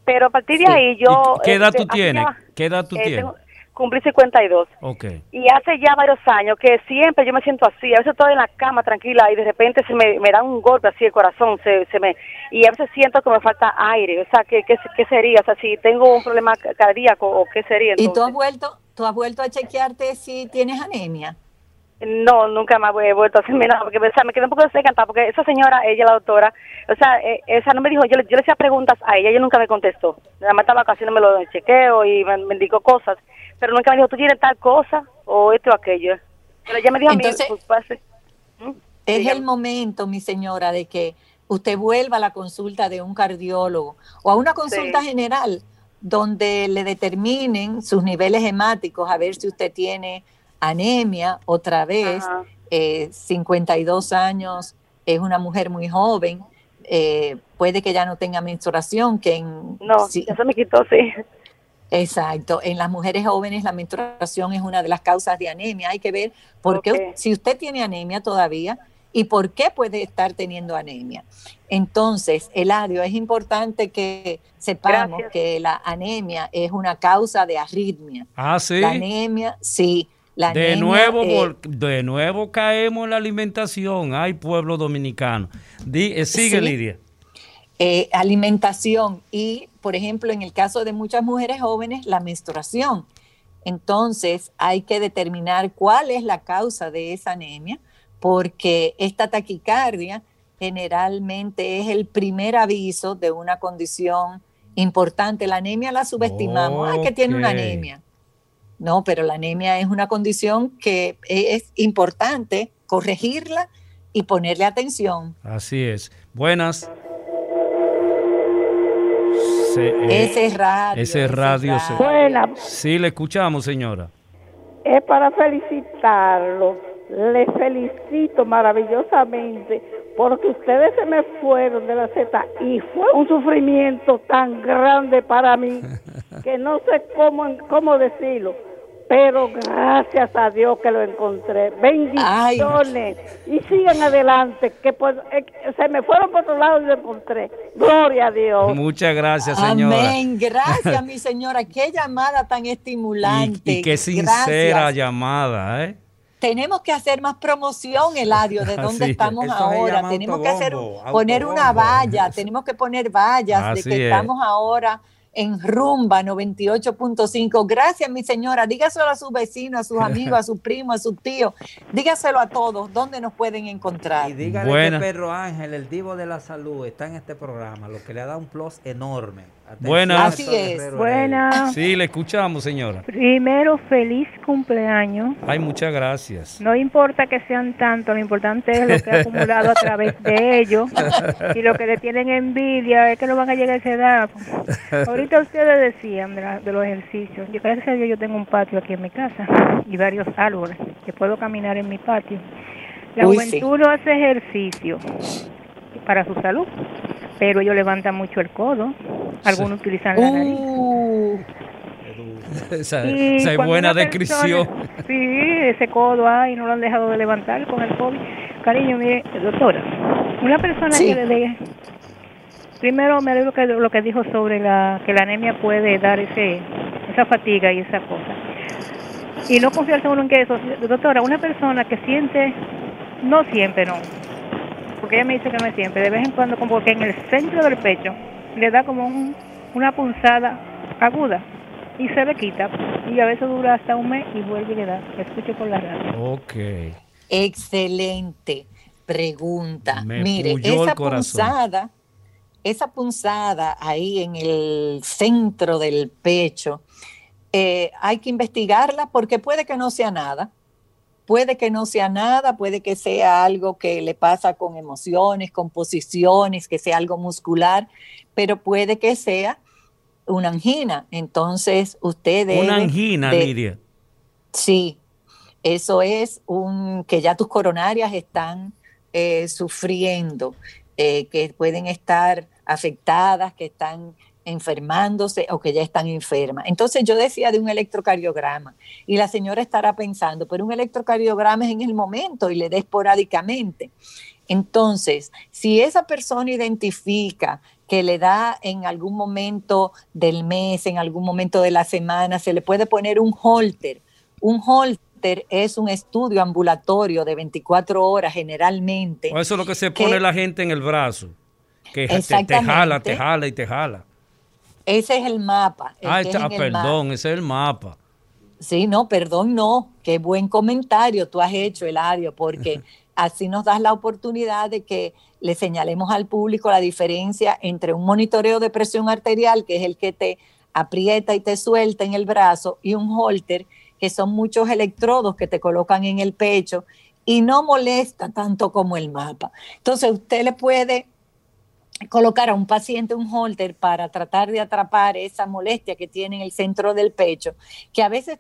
Pero a partir de ahí yo... ¿Qué edad tú tienes? ¿Qué edad tú tienes? Cumplí 52. Okay. Y hace ya varios años que siempre yo me siento así, a veces estoy en la cama tranquila y de repente se me, me da un golpe así el corazón, se, se me y a veces siento que me falta aire, o sea, ¿qué, qué, sería? O sea, si tengo un problema cardíaco o qué sería. ¿Y tú has vuelto, tú has vuelto a chequearte si tienes anemia? No, nunca más he vuelto a hacerme nada, porque o sea, me quedé un poco desencantada, porque esa señora, ella, la doctora, o sea, eh, esa no me dijo, yo, yo le hacía preguntas a ella, ella nunca me contestó. Nada más estaba me lo chequeo y me, me indicó cosas, pero nunca me dijo, tú tienes tal cosa o esto o aquello. Pero ella me dijo Entonces, a mí, pues, ¿Mm? Es el momento, mi señora, de que usted vuelva a la consulta de un cardiólogo o a una consulta general donde le determinen sus niveles hemáticos, a ver si usted tiene anemia otra vez, 52 eh, años, es una mujer muy joven, eh, puede que ya no tenga menstruación, que en... No, ya se me quitó, sí. Exacto, en las mujeres jóvenes la menstruación es una de las causas de anemia. Hay que ver por qué, si usted tiene anemia todavía y por qué puede estar teniendo anemia. Entonces, Eladio, es importante que sepamos que la anemia es una causa de arritmia. Ah, sí. La anemia, sí de nuevo, de nuevo caemos en la alimentación. Ay, pueblo dominicano. Eh, sigue, Lidia. Eh, alimentación y, por ejemplo, en el caso de muchas mujeres jóvenes, la menstruación. Entonces, hay que determinar cuál es la causa de esa anemia, porque esta taquicardia generalmente es el primer aviso de una condición importante. La anemia la subestimamos. Ay, que tiene una anemia. No, pero la anemia es una condición que es importante corregirla y ponerle atención. Así es. Buenas. Ese es radio. Ese radio. Buenas. Sí, le escuchamos, señora. Es para felicitarlo. Le felicito maravillosamente porque ustedes se me fueron de la Z y fue un sufrimiento tan grande para mí que no sé cómo, cómo decirlo pero gracias a Dios que lo encontré. Bendiciones. Y sigan adelante, que pues, eh, se me fueron por otro lado y lo encontré. Gloria a Dios. Muchas gracias, señora. Amén. Gracias, mi señora. Qué llamada tan estimulante. Y, qué sincera llamada, ¿eh? Tenemos que hacer más promoción, Eladio, de dónde estamos ahora. Tenemos que hacer, poner una valla, tenemos que poner vallas de que estamos ahora en Rumba 98.5. Gracias, mi señora. Dígaselo a sus vecinos, a sus amigos, a sus primos, a sus tíos. Dígaselo a todos. ¿Dónde nos pueden encontrar? Y dígale que Pedro Ángel, el divo de la salud, está en este programa, lo que le da un plus enorme. Buenas. Así es. Buenas. Sí, le escuchamos, señora. Primero, feliz cumpleaños. Ay, muchas gracias. No importa que sean tantos, lo importante es lo que ha acumulado a través de ellos. Y lo que le tienen envidia es que no van a llegar a esa edad. Ahorita ustedes decían de, los ejercicios. Yo, gracias a Dios, yo tengo un patio aquí en mi casa y varios árboles que puedo caminar en mi patio. La juventud no hace ejercicio para su salud, pero ellos levantan mucho el codo, algunos utilizan la nariz. Uh. esa, es buena descripción. sí, ese codo ahí no lo han dejado de levantar con el COVID. Cariño, mire, doctora, una persona que le dé primero me alegro que lo que dijo sobre la que la anemia puede dar ese esa fatiga y esa cosa. Y no confiarse uno en que eso, doctora, una persona que siente, no siempre, no, porque ella me dice que no es siempre, de vez en cuando, como que en el centro del pecho le da como una punzada aguda y se le quita. Y a veces dura hasta un mes y vuelve y le da. Escucho por la radio. Ok. Excelente pregunta. Mire, esa punzada, esa punzada ahí en el centro del pecho, eh, hay que investigarla porque puede que no sea nada Puede que no sea nada, puede que sea algo que le pasa con emociones, con posiciones, que sea algo muscular, pero puede que sea una angina. Entonces, usted debe... Una angina, Lidia. Sí, eso es un que ya tus coronarias están eh, sufriendo, eh, que pueden estar afectadas, que están enfermándose o que ya están enfermas. Entonces yo decía de un electrocardiograma y la señora estará pensando, pero un electrocardiograma es en el momento y le da esporádicamente. Entonces, si esa persona identifica que le da en algún momento del mes, en algún momento de la semana, se le puede poner un holter. Un holter es un estudio ambulatorio de 24 horas generalmente. eso es lo que se pone la gente en el brazo, que te, jala, te jala y te jala. Ese es el mapa. ah, perdón, ese es el mapa. Sí, no, perdón, no. Qué buen comentario tú has hecho, Eladio, porque así nos das la oportunidad de que le señalemos al público la diferencia entre un monitoreo de presión arterial, que es el que te aprieta y te suelta en el brazo, y un holter, que son muchos electrodos que te colocan en el pecho y no molesta tanto como el mapa. Entonces usted le puede colocar a un paciente un holter para tratar de atrapar esa molestia que tiene en el centro del pecho, que a veces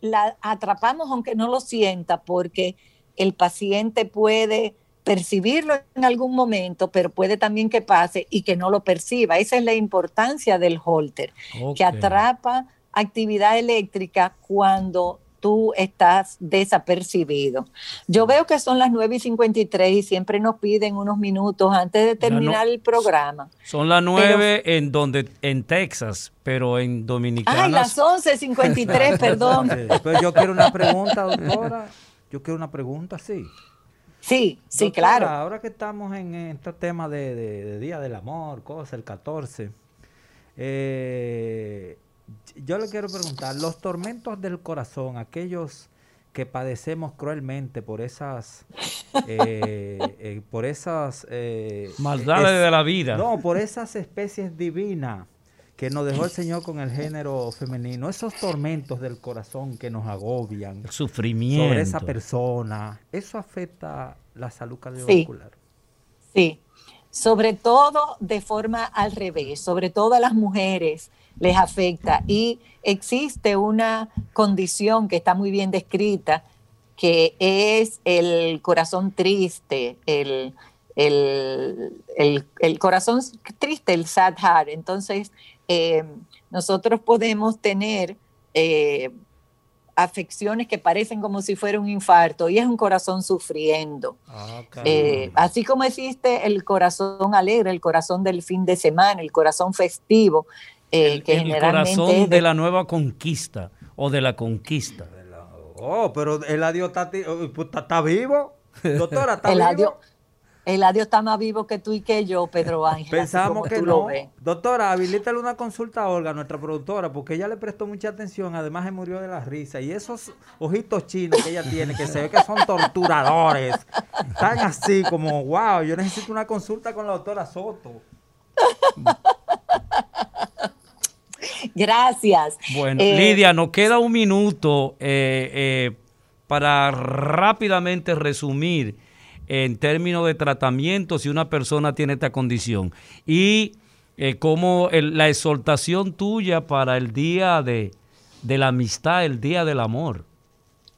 la atrapamos aunque no lo sienta porque el paciente puede percibirlo en algún momento, pero puede también que pase y que no lo perciba. Esa es la importancia del holter, que atrapa actividad eléctrica cuando tú estás desapercibido. Yo veo que son las 9 y 53 y siempre nos piden unos minutos antes de terminar el programa. Son las 9 en donde en Texas, pero en Dominicana. Ay, las 11.53, perdón. Pero yo quiero una pregunta, doctora. Yo quiero una pregunta, sí. Sí, sí, claro. Ahora que estamos en este tema de, Día del Amor, cosa, el 14, eh, yo le quiero preguntar, los tormentos del corazón, aquellos que padecemos cruelmente por esas eh, eh, por esas maldades de la vida. No por esas especies divinas que nos dejó el Señor con el género femenino, esos tormentos del corazón que nos agobian, el sufrimiento sobre esa persona, eso afecta la salud cardiovascular. Sí, sobre todo de forma al revés, sobre todo a las mujeres les afecta y existe una condición que está muy bien descrita que es el corazón triste, el, el, corazón triste, el sad heart. Entonces, eh, nosotros podemos tener eh, afecciones que parecen como si fuera un infarto y es un corazón sufriendo. Ah, eh, así como existe el corazón alegre, el corazón del fin de semana, el corazón festivo, el, corazón de... la nueva conquista o de la conquista. Oh, pero el adiós está, pues, está, vivo. Doctora, está vivo. Eladio está más vivo que tú y que yo, Pedro Ángel. Pensamos que no. Doctora, habilítale una consulta a Olga, nuestra productora, porque ella le prestó mucha atención. Además, se murió de la risa. Y esos ojitos chinos que ella tiene, que se ve que son torturadores, están así como, wow, yo necesito una consulta con la doctora Soto. Gracias. Bueno, eh, Lidia, nos queda un minuto eh, eh, para rápidamente resumir en términos de tratamiento si una persona tiene esta condición. Y eh, como la exhortación tuya para el día de, la amistad, el día del amor.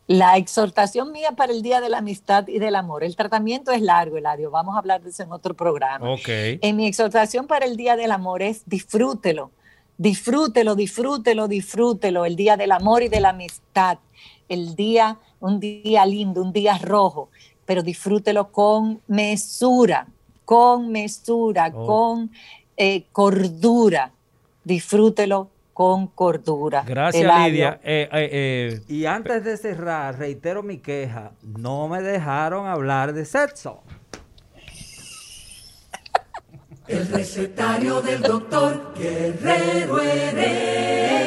La exhortación mía para el Día de la Amistad y del Amor. El tratamiento es largo, Eladio. Vamos a hablar de eso en otro programa. Okay. En mi exhortación para el Día del Amor es disfrútelo. Disfrútelo, disfrútelo, disfrútelo. El Día del Amor y de la Amistad. El día, un día lindo, un día rojo pero disfrútelo con mesura, con mesura, oh. con eh, cordura. Disfrútelo con cordura. Gracias, Lidia. Eh, eh, y antes de cerrar, reitero mi queja, no me dejaron hablar de sexo. El recetario del doctor Guerrero Heredia.